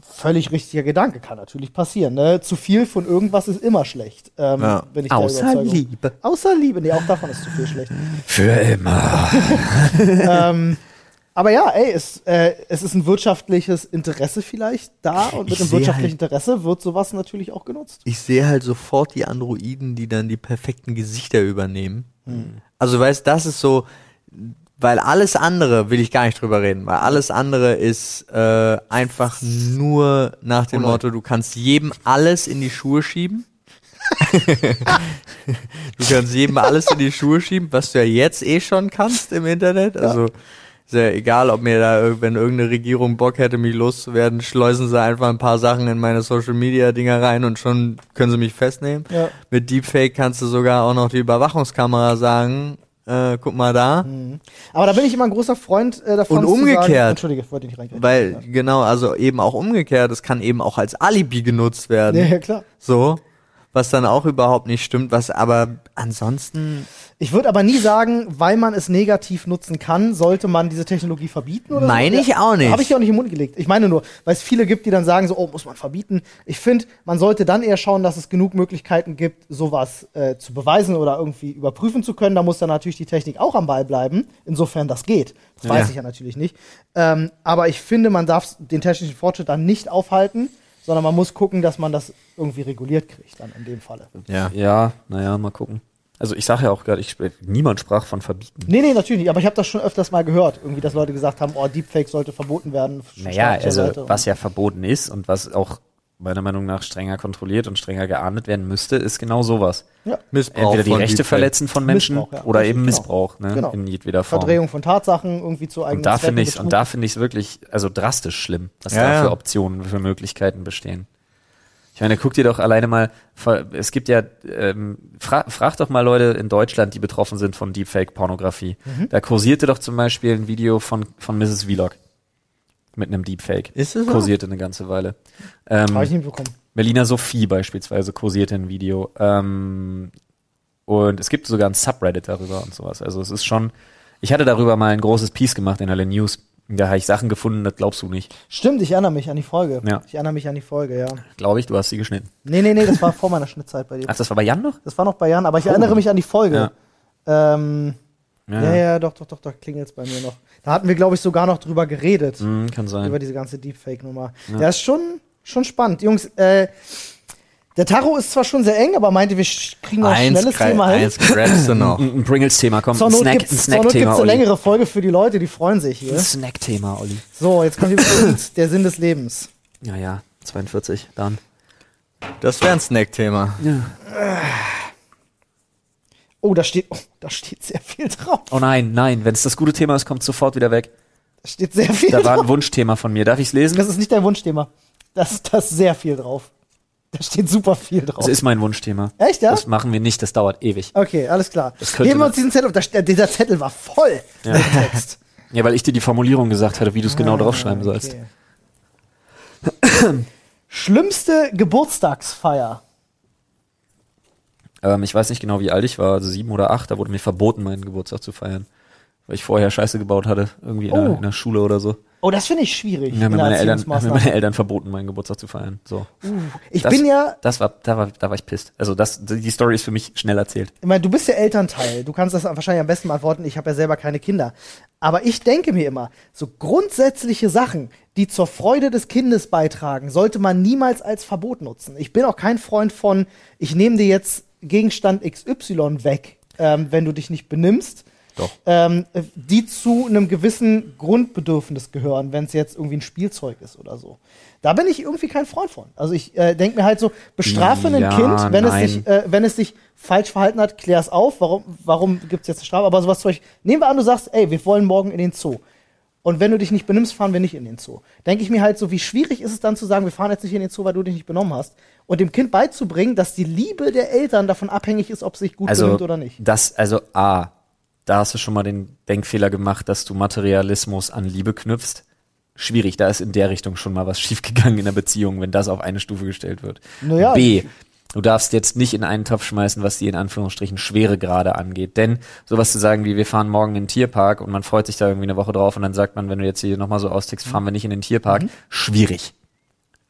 völlig richtiger Gedanke, kann natürlich passieren. Ne? Zu viel von irgendwas ist immer schlecht. Ähm, Ja. ich Außer. Liebe. Außer Liebe, nee, auch davon ist zu viel schlecht. Für immer. ähm, aber ja, ey, es, äh, es ist ein wirtschaftliches Interesse vielleicht da und mit Ich einem wirtschaftlichen Interesse wird sowas natürlich auch genutzt. ich sehe halt sofort die Androiden, die dann die perfekten Gesichter übernehmen. Also weißt, das ist so, weil alles andere will ich gar nicht drüber reden, weil alles andere ist äh, einfach nur nach dem Motto, du kannst jedem alles in die Schuhe schieben. du kannst jedem alles in die Schuhe schieben, was du ja jetzt eh schon kannst im Internet. Also ist ja egal, ob mir da, wenn irgendeine Regierung Bock hätte, mich loszuwerden, schleusen sie einfach ein paar Sachen in meine Social Media Dinger rein und schon können sie mich festnehmen. Ja. Mit Deepfake kannst du sogar auch noch die Überwachungskamera sagen, äh, guck mal da. Aber da bin ich immer ein großer Freund äh, davon. Und zu umgekehrt. Sagen, Entschuldige, ich wollte nicht reingehen. Weil, genau, also eben auch umgekehrt, es kann eben auch als Alibi genutzt werden. Ja, ja, klar. So. Was dann auch überhaupt nicht stimmt, was aber ansonsten. Ich würde aber nie sagen, weil man es negativ nutzen kann, sollte man diese Technologie verbieten oder Meine so. ich auch nicht. Habe ich ja auch nicht im Mund gelegt. Ich meine nur, weil es viele gibt, die dann sagen so, oh, muss man verbieten. Ich finde, man sollte dann eher schauen, dass es genug Möglichkeiten gibt, sowas äh, zu beweisen oder irgendwie überprüfen zu können. Da muss dann natürlich die Technik auch am Ball bleiben, insofern das geht. Das weiß Ja. ich ja natürlich nicht. Ähm, aber ich finde, man darf den technischen Fortschritt dann nicht aufhalten, sondern man muss gucken, dass man das irgendwie reguliert kriegt, dann in dem Falle. Ja. Ja, naja, mal gucken. Also ich sage ja auch gerade, niemand sprach von verbieten. Nee, nee, natürlich nicht. Aber ich habe das schon öfters mal gehört. Irgendwie, dass Leute gesagt haben, oh, Deepfake sollte verboten werden. Naja, also was ja verboten ist und was auch meiner Meinung nach strenger kontrolliert und strenger geahndet werden müsste, ist genau sowas. ja. Missbrauch Entweder die Rechte verletzen von Menschen ja. oder eben genau. Missbrauch, ne? Genau. In jedweder Form. Verdrehung von Tatsachen irgendwie zu eigenen Und da Zwecken, finde ich und da finde ich es wirklich also drastisch schlimm, was Ja, da für Optionen, für Möglichkeiten bestehen. Ich meine, guck dir doch alleine mal, es gibt ja, ähm, fra frag doch mal Leute in Deutschland, die betroffen sind von Deepfake-Pornografie. Mhm. Da kursierte doch zum Beispiel ein Video von, von Mrs. Vlog mit einem Deepfake. Ist es so? Kursierte eine ganze Weile. Ähm, Habe ich nicht bekommen. Melina Sophie beispielsweise kursierte ein Video. Ähm, und es gibt sogar ein Subreddit darüber und sowas. Also es ist schon, ich hatte darüber mal ein großes Piece gemacht in alle News. Da habe ich Sachen gefunden, das glaubst du nicht. Stimmt, ich erinnere mich an die Folge. Ja. Ich erinnere mich an die Folge, ja. Glaube ich, du hast sie geschnitten. Nee, nee, nee, das war vor meiner Schnittzeit bei dir. Ach, das war bei Jan noch? Das war noch bei Jan, aber ich Oh. erinnere mich an die Folge. Ähm, Ja, ja, ja, doch, doch, doch, doch, klingelt's bei mir noch. Da hatten wir, glaube ich, sogar noch drüber geredet. Hm, kann sein. über diese ganze Deepfake-Nummer. Ja. ist schon, schon spannend. Jungs, äh, der Taro ist zwar schon sehr eng, aber meinte, wir kriegen noch ein schnelles Thema hin. eins grabst du noch. Ein, Pringles-Thema, komm, Zur Not Snack, gibt's, ein zur Not Snack-Thema, gibt's eine Olli. längere Folge für die Leute, die freuen sich Ein hier. Snack-Thema, Olli. So, jetzt kommt übrigens der Sinn des Lebens. Ja, ja, 42, dann. Das wäre ein Snack-Thema. Oh, da steht, oh, da steht sehr viel drauf. Oh nein, nein, wenn es das gute Thema ist, kommt sofort wieder weg. Da steht sehr viel Da war drauf. ein Wunschthema von mir. Darf ich es lesen? Das ist nicht dein Wunschthema. Das, das ist sehr viel drauf. Da steht super viel drauf. Das ist mein Wunschthema. Echt, ja? Das machen wir nicht, das dauert ewig. Okay, alles klar. Das Geben wir uns diesen Zettel. auf. Da, st- dieser Zettel war voll Ja. mit Text. Ja, weil ich dir die Formulierung gesagt hatte, wie du es genau draufschreiben sollst. Okay. Schlimmste Geburtstagsfeier. Ähm, ich weiß nicht genau, wie alt ich war, also sieben oder acht, da wurde mir verboten, meinen Geburtstag zu feiern. Weil ich vorher Scheiße gebaut hatte, irgendwie in, der, Oh. in der Schule oder so. Oh, das finde ich schwierig. Ja, mir der meine, Eltern, mir meine Eltern verboten, meinen Geburtstag zu feiern. So. Ich Das- bin ja, Das war, da war, da war ich pisst. Also das, die Story ist für mich schnell erzählt. ich meine, du bist ja Elternteil. Du kannst das wahrscheinlich am besten beantworten. Ich habe ja selber keine Kinder. Aber ich denke mir immer, so grundsätzliche Sachen, die zur Freude des Kindes beitragen, sollte man niemals als Verbot nutzen. Ich bin auch kein Freund von, ich nehme dir jetzt Gegenstand XY weg, ähm, wenn du dich nicht benimmst. Doch. ähm, äh, die zu einem gewissen Grundbedürfnis gehören, wenn es jetzt irgendwie ein Spielzeug ist oder so. Da bin ich irgendwie kein Freund von. Also ich äh, denke mir halt so, bestrafe ein Ja, Kind, wenn es, sich, äh, wenn es sich falsch verhalten hat, klär es auf. Warum, warum gibt es jetzt eine Strafe? Aber sowas zum Beispiel, nehmen wir an, du sagst, ey, wir wollen morgen in den Zoo. Und wenn du dich nicht benimmst, fahren wir nicht in den Zoo. Denke ich mir halt so, wie schwierig ist es dann zu sagen, wir fahren jetzt nicht in den Zoo, weil du dich nicht benommen hast. Und dem Kind beizubringen, dass die Liebe der Eltern davon abhängig ist, ob es sich gut Also benimmt oder nicht. das, also A, da hast du schon mal den Denkfehler gemacht, dass du Materialismus an Liebe knüpfst. Schwierig, da ist in der Richtung schon mal was schiefgegangen in der Beziehung, wenn das auf eine Stufe gestellt wird. Naja, B, du darfst jetzt nicht in einen Topf schmeißen, was die in Anführungsstrichen Schweregrade angeht. Denn sowas zu sagen wie, wir fahren morgen in den Tierpark und man freut sich da irgendwie eine Woche drauf und dann sagt man, wenn du jetzt hier nochmal so austickst, fahren wir nicht in den Tierpark. Schwierig.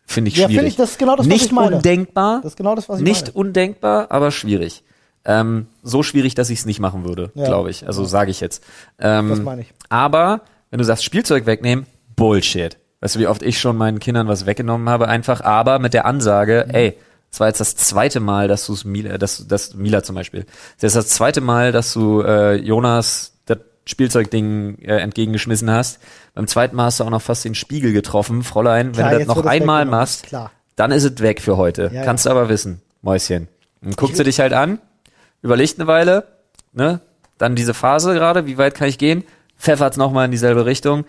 Finde ich Mhm. Ja, schwierig. finde ich, das ist genau das, was nicht ich meine. undenkbar. Das ist genau das, was ich nicht meine. undenkbar, aber schwierig. Ähm, so schwierig, dass ich es nicht machen würde, Ja. glaube ich. Also sage ich jetzt. Ähm, Das meine ich. Aber wenn du sagst Spielzeug wegnehmen, Bullshit. Weißt du, wie oft ich schon meinen Kindern was weggenommen habe? Einfach, aber mit der Ansage, Mhm. ey, es war jetzt das zweite Mal, dass du es Mila, dass, dass Mila zum Beispiel, das ist das zweite Mal, dass du äh, Jonas das Spielzeugding äh, entgegengeschmissen hast. Beim zweiten Mal hast du auch noch fast den Spiegel getroffen, Fräulein. Klar, Wenn du das noch einmal machst, klar. dann ist es weg für heute. Ja, Kannst du aber wissen, Mäuschen. Dann guckt sie dich halt an, überlegt eine Weile, ne? Dann diese Phase gerade, wie weit kann ich gehen? Pfeffert's nochmal in dieselbe Richtung.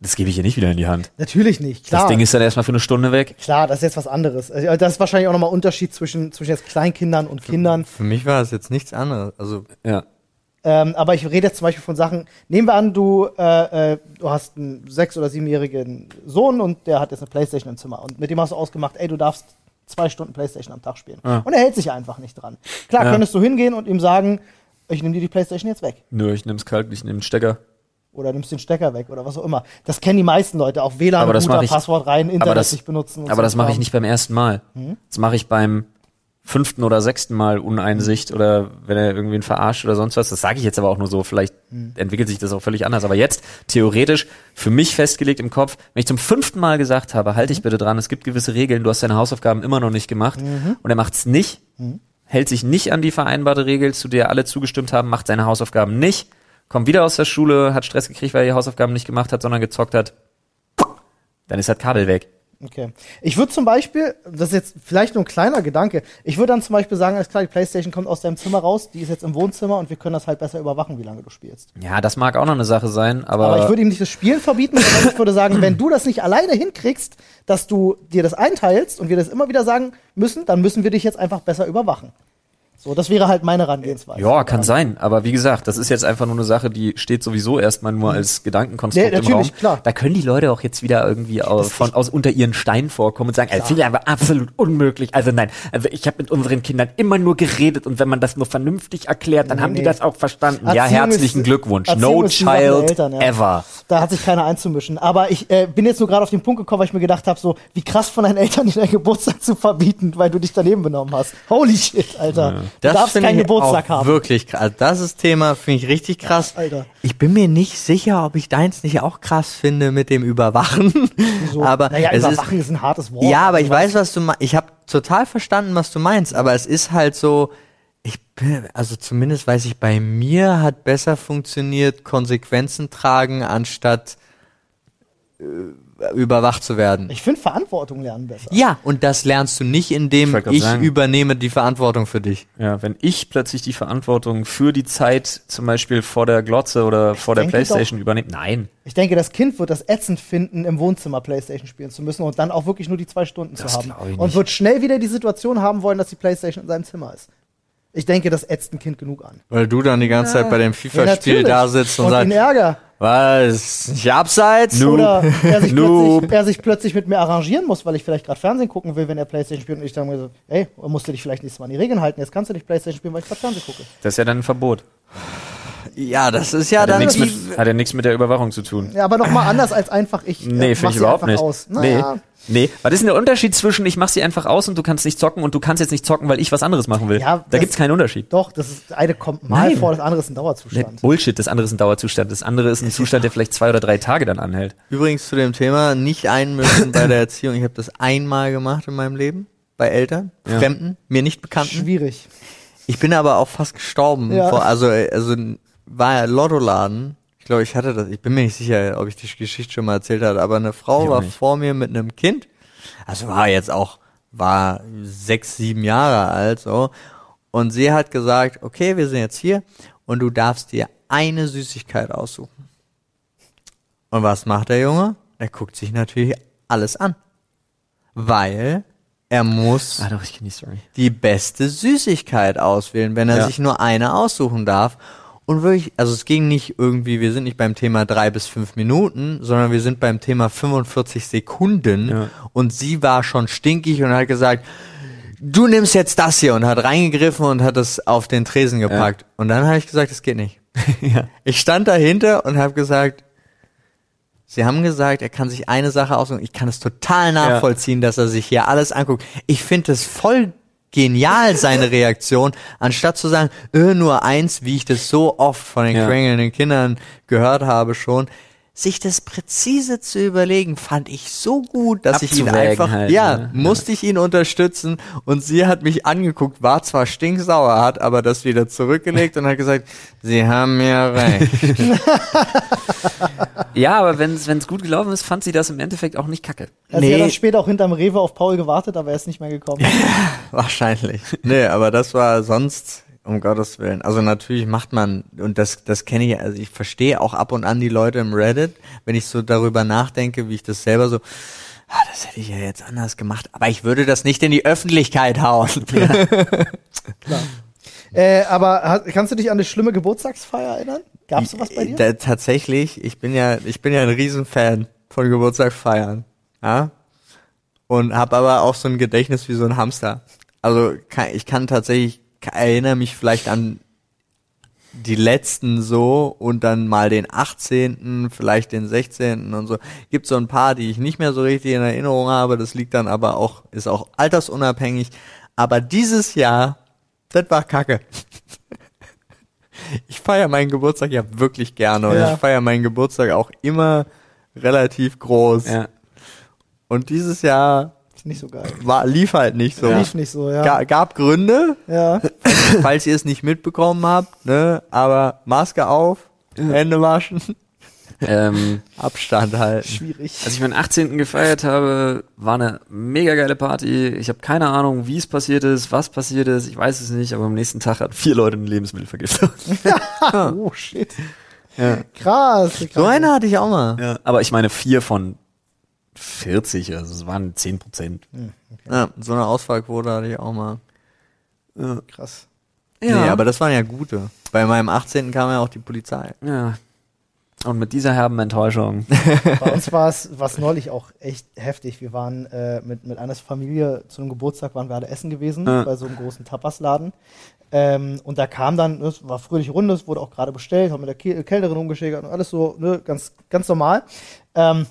Das gebe ich ihr nicht wieder in die Hand. Natürlich nicht, klar. Das Ding ist dann erstmal für eine Stunde weg. Klar, das ist jetzt was anderes. Also, Das ist wahrscheinlich auch nochmal Unterschied zwischen, zwischen jetzt Kleinkindern und Kindern. Für mich war das jetzt nichts anderes. Also Ja. Ähm, aber ich rede jetzt zum Beispiel von Sachen, nehmen wir an, du, äh, äh, du hast einen sechs- oder siebenjährigen Sohn und der hat jetzt eine Playstation im Zimmer und mit dem hast du ausgemacht, ey, du darfst zwei Stunden Playstation am Tag spielen. Ja. Und er hält sich einfach nicht dran. Klar, Ja. könntest du hingehen und ihm sagen, ich nehme dir die Playstation jetzt weg. Nö, ich nehm's kalt, ich nehme den Stecker. Oder nimmst den Stecker weg oder was auch immer. Das kennen die meisten Leute, auch WLAN, Aber das mach ich- Passwort rein, Internet das, nicht benutzen. aber so das mache ich nicht beim ersten Mal. Das mache ich beim fünften oder sechsten Mal Uneinsicht oder wenn er irgendwen verarscht oder sonst was. Das sage ich jetzt aber auch nur so. Vielleicht entwickelt sich das auch völlig anders. Aber jetzt theoretisch für mich festgelegt im Kopf, wenn ich zum fünften Mal gesagt habe, halte dich bitte dran, es gibt gewisse Regeln, du hast deine Hausaufgaben immer noch nicht gemacht und er macht's nicht, hält sich nicht an die vereinbarte Regel, zu der alle zugestimmt haben, macht seine Hausaufgaben nicht, kommt wieder aus der Schule, hat Stress gekriegt, weil er die Hausaufgaben nicht gemacht hat, sondern gezockt hat, dann ist halt Kabel weg. Okay. Ich würde zum Beispiel, das ist jetzt vielleicht nur ein kleiner Gedanke, ich würde dann zum Beispiel sagen, alles klar, die Playstation kommt aus deinem Zimmer raus, die ist jetzt im Wohnzimmer und wir können das halt besser überwachen, wie lange du spielst. Ja, das mag auch noch eine Sache sein, aber, Aber ich würde ihm nicht das Spielen verbieten, sondern ich würde sagen, wenn du das nicht alleine hinkriegst, dass du dir das einteilst und wir das immer wieder sagen müssen, dann müssen wir dich jetzt einfach besser überwachen. So, das wäre halt meine Herangehensweise. ja, kann sein. Aber wie gesagt, das ist jetzt einfach nur eine Sache, die steht sowieso erstmal nur als Gedankenkonstrukt Nee, im Raum. natürlich, klar. Da können die Leute auch jetzt wieder irgendwie aus, von, aus unter ihren Steinen vorkommen und sagen, finde ich aber absolut unmöglich. Also nein, also ich habe mit unseren Kindern immer nur geredet und wenn man das nur vernünftig erklärt, dann Nee, haben die nee. das auch verstanden. ja, Erziehung herzlichen ist- Glückwunsch. Erziehung No die child Eltern, ja. ever. Da hat sich keiner einzumischen. Aber ich äh, bin jetzt nur gerade auf den Punkt gekommen, weil ich mir gedacht habe, so, wie krass von deinen Eltern, dir deinen Geburtstag zu verbieten, weil du dich daneben benommen hast. Holy shit, Alter. Du Das darfst finde keinen Geburtstag haben. wirklich krass. Also das ist Thema, finde ich richtig krass. Alter. Ich bin mir nicht sicher, ob ich deins nicht auch krass finde mit dem Überwachen. So, aber naja, es ist, überwachen ist, ein hartes Wort. ja, aber ich weiß, was du meinst. Ich habe total verstanden, was du meinst, aber es ist halt so, ich bin, also zumindest weiß ich, bei mir hat besser funktioniert, Konsequenzen tragen, anstatt äh, überwacht zu werden. Ich finde Verantwortung lernen besser. Ja, und das lernst du nicht, Ich indem ich sagen. übernehme die Verantwortung für dich. Ja, wenn ich plötzlich die Verantwortung für die Zeit zum Beispiel vor der Glotze oder vor der Playstation übernehme, nein. Ich denke, das Kind wird das ätzend finden, im Wohnzimmer Playstation spielen zu müssen und dann auch wirklich nur die zwei Stunden Das zu haben. ich Und wird schnell wieder die Situation haben wollen, dass die Playstation in seinem Zimmer ist. Ich denke, das ätzt ein Kind genug an. Weil du dann die ganze Zeit bei dem FIFA-Spiel natürlich. da sitzt und, und sagst, Ärger. Was, nicht abseits? Oder er sich, Noob. plötzlich, er sich plötzlich mit mir arrangieren muss, weil ich vielleicht gerade Fernsehen gucken will, wenn er Playstation spielt und ich dann so, ey, musst du dich vielleicht nächstes Mal an die Regeln halten, jetzt kannst du nicht Playstation spielen, weil ich gerade Fernsehen gucke. Das ist ja dann ein Verbot. Ja, das ist ja Hat ja dann die, mit, hat ja nichts mit der Überwachung zu tun. Ja, aber noch mal anders als einfach ich äh, Nee, mach finde ich überhaupt nicht. aus. Naja, Nee, was ist denn der Unterschied zwischen ich mach sie einfach aus und du kannst nicht zocken und du kannst jetzt nicht zocken, weil ich was anderes machen will? Ja, da gibt's keinen Unterschied. doch, das ist, eine kommt mal Nein. vor, das andere ist ein Nee, Dauerzustand. Bullshit, das andere ist ein Dauerzustand. Das andere ist ein Zustand, der vielleicht zwei oder drei Tage dann anhält. Übrigens zu dem Thema, nicht einmischen bei der Erziehung. Ich habe das einmal gemacht in meinem Leben. Bei Eltern, Ja. Fremden, mir nicht Bekannten. Schwierig. Ich bin aber auch fast gestorben. Ja. Vor, also, also war ja Lottoladen. Ich glaube, ich hatte das. Ich bin mir nicht sicher, ob ich die Geschichte schon mal erzählt hatte. Aber eine Frau Ich war vor mir mit einem Kind. Also war jetzt auch war sechs, sieben Jahre alt so. Und sie hat gesagt, okay, wir sind jetzt hier und du darfst dir eine Süßigkeit aussuchen. Und was macht der Junge? Er guckt sich natürlich alles an. Weil er muss Ah, doch, die die beste Süßigkeit auswählen, wenn er Ja. sich nur eine aussuchen darf. Und wirklich, also es ging nicht irgendwie, wir sind nicht beim Thema drei bis fünf Minuten, sondern wir sind beim Thema 45 Sekunden. Ja. Und sie war schon stinkig und hat gesagt, du nimmst jetzt das hier und hat reingegriffen und hat es auf den Tresen gepackt. Und dann habe ich gesagt, es geht nicht. ja. Ich stand dahinter und habe gesagt, Sie haben gesagt, er kann sich eine Sache aussuchen. Ich kann es total nachvollziehen, dass er sich hier alles anguckt. Ich finde es voll genial, seine Reaktion, anstatt zu sagen, äh, nur eins, wie ich das so oft von den Ja. quengelnden Kindern gehört habe schon, sich das präzise zu überlegen, fand ich so gut, dass ich ihn einfach, halt, ja, ne? musste ich ihn unterstützen und sie hat mich angeguckt, war zwar stinksauer, hat aber das wieder zurückgelegt und hat gesagt, sie haben mir recht. Ja, aber wenn es gut gelaufen ist, fand sie das im Endeffekt auch nicht kacke. Also sie hat Nee. dann später auch hinterm Rewe auf Paul gewartet, aber er ist nicht mehr gekommen. Wahrscheinlich. Nee, aber das war sonst, um Gottes Willen. Also natürlich macht man, und das, das kenne ich, also ich verstehe auch ab und an die Leute im Reddit, wenn ich so darüber nachdenke, wie ich das selber so, ah, das hätte ich ja jetzt anders gemacht, aber ich würde das nicht in die Öffentlichkeit hauen. äh, aber kannst du dich an eine schlimme Geburtstagsfeier erinnern? Gab's sowas bei dir? Da, tatsächlich, ich bin ja, ich bin ja ein Riesenfan von Geburtstagsfeiern. Ja? Und habe aber auch so ein Gedächtnis wie so ein Hamster. Also kann, ich kann tatsächlich, erinnere mich vielleicht an die letzten so und dann mal den 18., vielleicht den 16. und so. Gibt so ein paar, die ich nicht mehr so richtig in Erinnerung habe. Das liegt dann aber auch, ist auch altersunabhängig. Aber dieses Jahr, das war kacke. Ich feiere meinen Geburtstag ja wirklich gerne und Ja. ich feiere meinen Geburtstag auch immer relativ groß. Ja. Und dieses Jahr nicht so geil. war, lief halt nicht so. Lief nicht so, ja. Ga, gab Gründe, Ja. falls ihr es nicht mitbekommen habt, ne? Aber Maske auf, Hände waschen, Ähm, Abstand halten. Schwierig. als ich meinen 18. gefeiert habe, war eine mega geile Party. Ich habe keine Ahnung, wie es passiert ist, was passiert ist. Ich weiß es nicht, aber am nächsten Tag hatten vier Leute eine Lebensmittelvergiftung. oh, shit. ja. Krass. krass. So eine hatte ich auch mal. ja. Aber ich meine vier von 40, also es waren 10 Prozent. Ja, so eine Ausfallquote hatte ich auch mal. Krass. Nee, aber das waren ja gute. Bei meinem 18. kam ja auch die Polizei. ja. Und mit dieser herben Enttäuschung. Bei uns war es neulich auch echt heftig. Wir waren äh, mit, mit einer Familie zu einem Geburtstag, waren wir alle essen gewesen, Ja. bei so einem großen Tapasladen. Ähm, und da kam dann, es war fröhliche Runde, es wurde auch gerade bestellt, haben mit der Ke Kellnerin umgeschickt und alles so, ne, ganz, ganz normal. Ähm,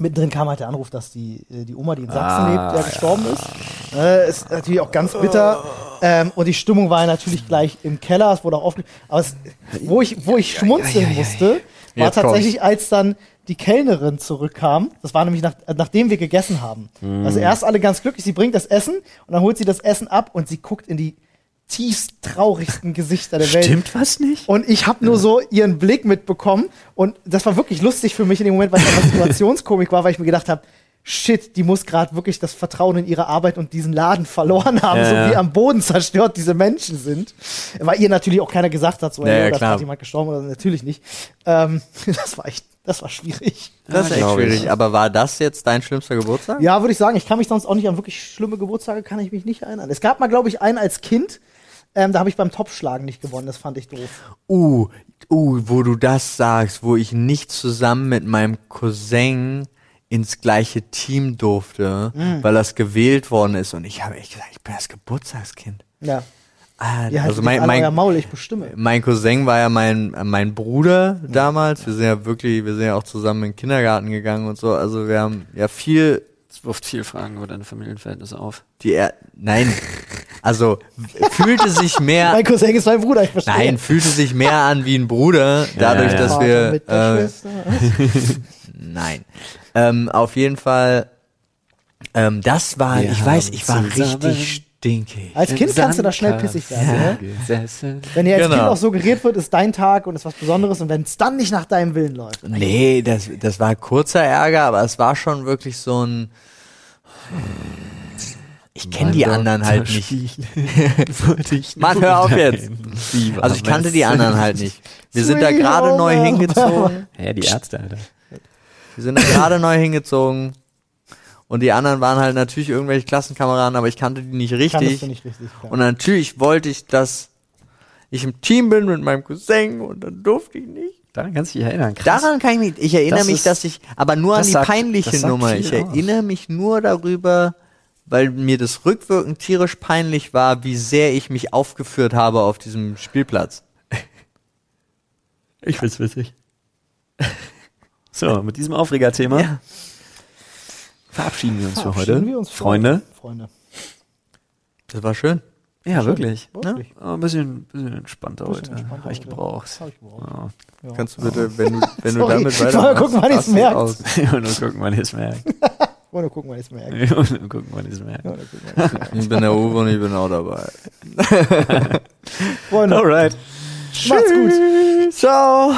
mittendrin kam halt der Anruf, dass die, äh, die Oma, die in Sachsen Ah, lebt, ja gestorben ist. Äh, ist natürlich auch ganz bitter. Ähm, und die Stimmung war natürlich gleich im Keller, es wurde auch aufge... Aber es, wo ich, wo ich schmunzeln musste, war Jetzt tatsächlich, als dann die Kellnerin zurückkam. Das war nämlich nach, äh, nachdem wir gegessen haben. Also erst alle ganz glücklich, sie bringt das Essen und dann holt sie das Essen ab und sie guckt in die tiefst traurigsten Gesichter der Welt. was nicht? Und ich habe nur so ihren Blick mitbekommen und das war wirklich lustig für mich in dem Moment, weil es einfach Situationskomik war, weil ich mir gedacht habe, shit, die muss gerade wirklich das Vertrauen in ihre Arbeit und diesen Laden verloren haben, Ja, so ja. wie am Boden zerstört diese Menschen sind. Weil ihr natürlich auch keiner gesagt hat, so, Ja, ey, ja, da ist jemand gestorben oder natürlich nicht. Ähm, das war echt, das war schwierig. Das ist echt glaub ich. schwierig. Aber war das jetzt dein schlimmster Geburtstag? Ja, würde ich sagen. Ich kann mich sonst auch nicht an wirklich schlimme Geburtstage, kann ich mich nicht erinnern. Es gab mal, glaube ich, einen als Kind, ähm, da habe ich beim Topfschlagen nicht gewonnen. Das fand ich doof. Uh, uh, wo du das sagst, wo ich nicht zusammen mit meinem Cousin ins gleiche Team durfte, Mm. weil das gewählt worden ist und ich habe echt gesagt, ich bin das Geburtstagskind. Ja. Ah, haltet also mein, mein, Maul, ich bestimme. mein Cousin war ja mein, mein Bruder damals. Wir sind ja wirklich, wir sind ja auch zusammen in den Kindergarten gegangen und so. Also wir haben ja viel Das wirft viel Fragen über deine Familienverhältnisse auf. die er, nein, also fühlte sich mehr, Mein Cousin ist mein Bruder, ich verstehe. nein, fühlte sich mehr an wie ein Bruder, dadurch, ja. dass Vater wir, äh. Nein. Ähm, auf jeden Fall, ähm, das war, Wir ich weiß, ich war richtig stinkig. Als Kind kannst du da schnell pissig werden. Ne? Gesessen. Wenn dir als Genau. Kind auch suggeriert wird, ist dein Tag und ist was Besonderes und wenn es dann nicht nach deinem Willen läuft. Nee, das, das war kurzer Ärger, aber es war schon wirklich so ein. Ich kenne die anderen halt nicht. Mann, hör auf jetzt. Also ich kannte die anderen halt nicht. Wir sind da gerade neu hingezogen. Ja, die Ärzte, Alter. Wir sind da gerade neu hingezogen. Und die anderen waren halt natürlich irgendwelche Klassenkameraden, aber ich kannte die nicht richtig. nicht richtig. Und natürlich wollte ich, dass ich im Team bin mit meinem Cousin und dann durfte ich nicht. Daran kannst du dich erinnern. Krass. Daran kann ich mich, ich erinnere Das mich, ist- dass ich, aber nur an die sagt- peinliche Nummer. Ich aus. erinnere mich nur darüber, weil mir das rückwirkend tierisch peinlich war, wie sehr ich mich aufgeführt habe auf diesem Spielplatz. Ich find's witzig. So, mit diesem Aufregerthema ja. verabschieden wir uns verabschieden für heute. Wir uns für Freunde. Freunde. Das war schön. Ja, schön, wirklich. Ne? wirklich. Ja? Ein bisschen, bisschen entspannter bisschen heute. Entspannter Habe ich gebraucht. Hab ich gebraucht. Ja. Kannst du bitte, wenn du, wenn du damit weitermachst. Mal gucken, wann ich es merkt. Mal gucken, wann ich es merkt. Ohne gucken, wann ich es merke. Ohne gucken, wann ich es merkt. Ich bin der Uwe und ich bin auch dabei. Freunde. Alright. Macht's gut. Ciao.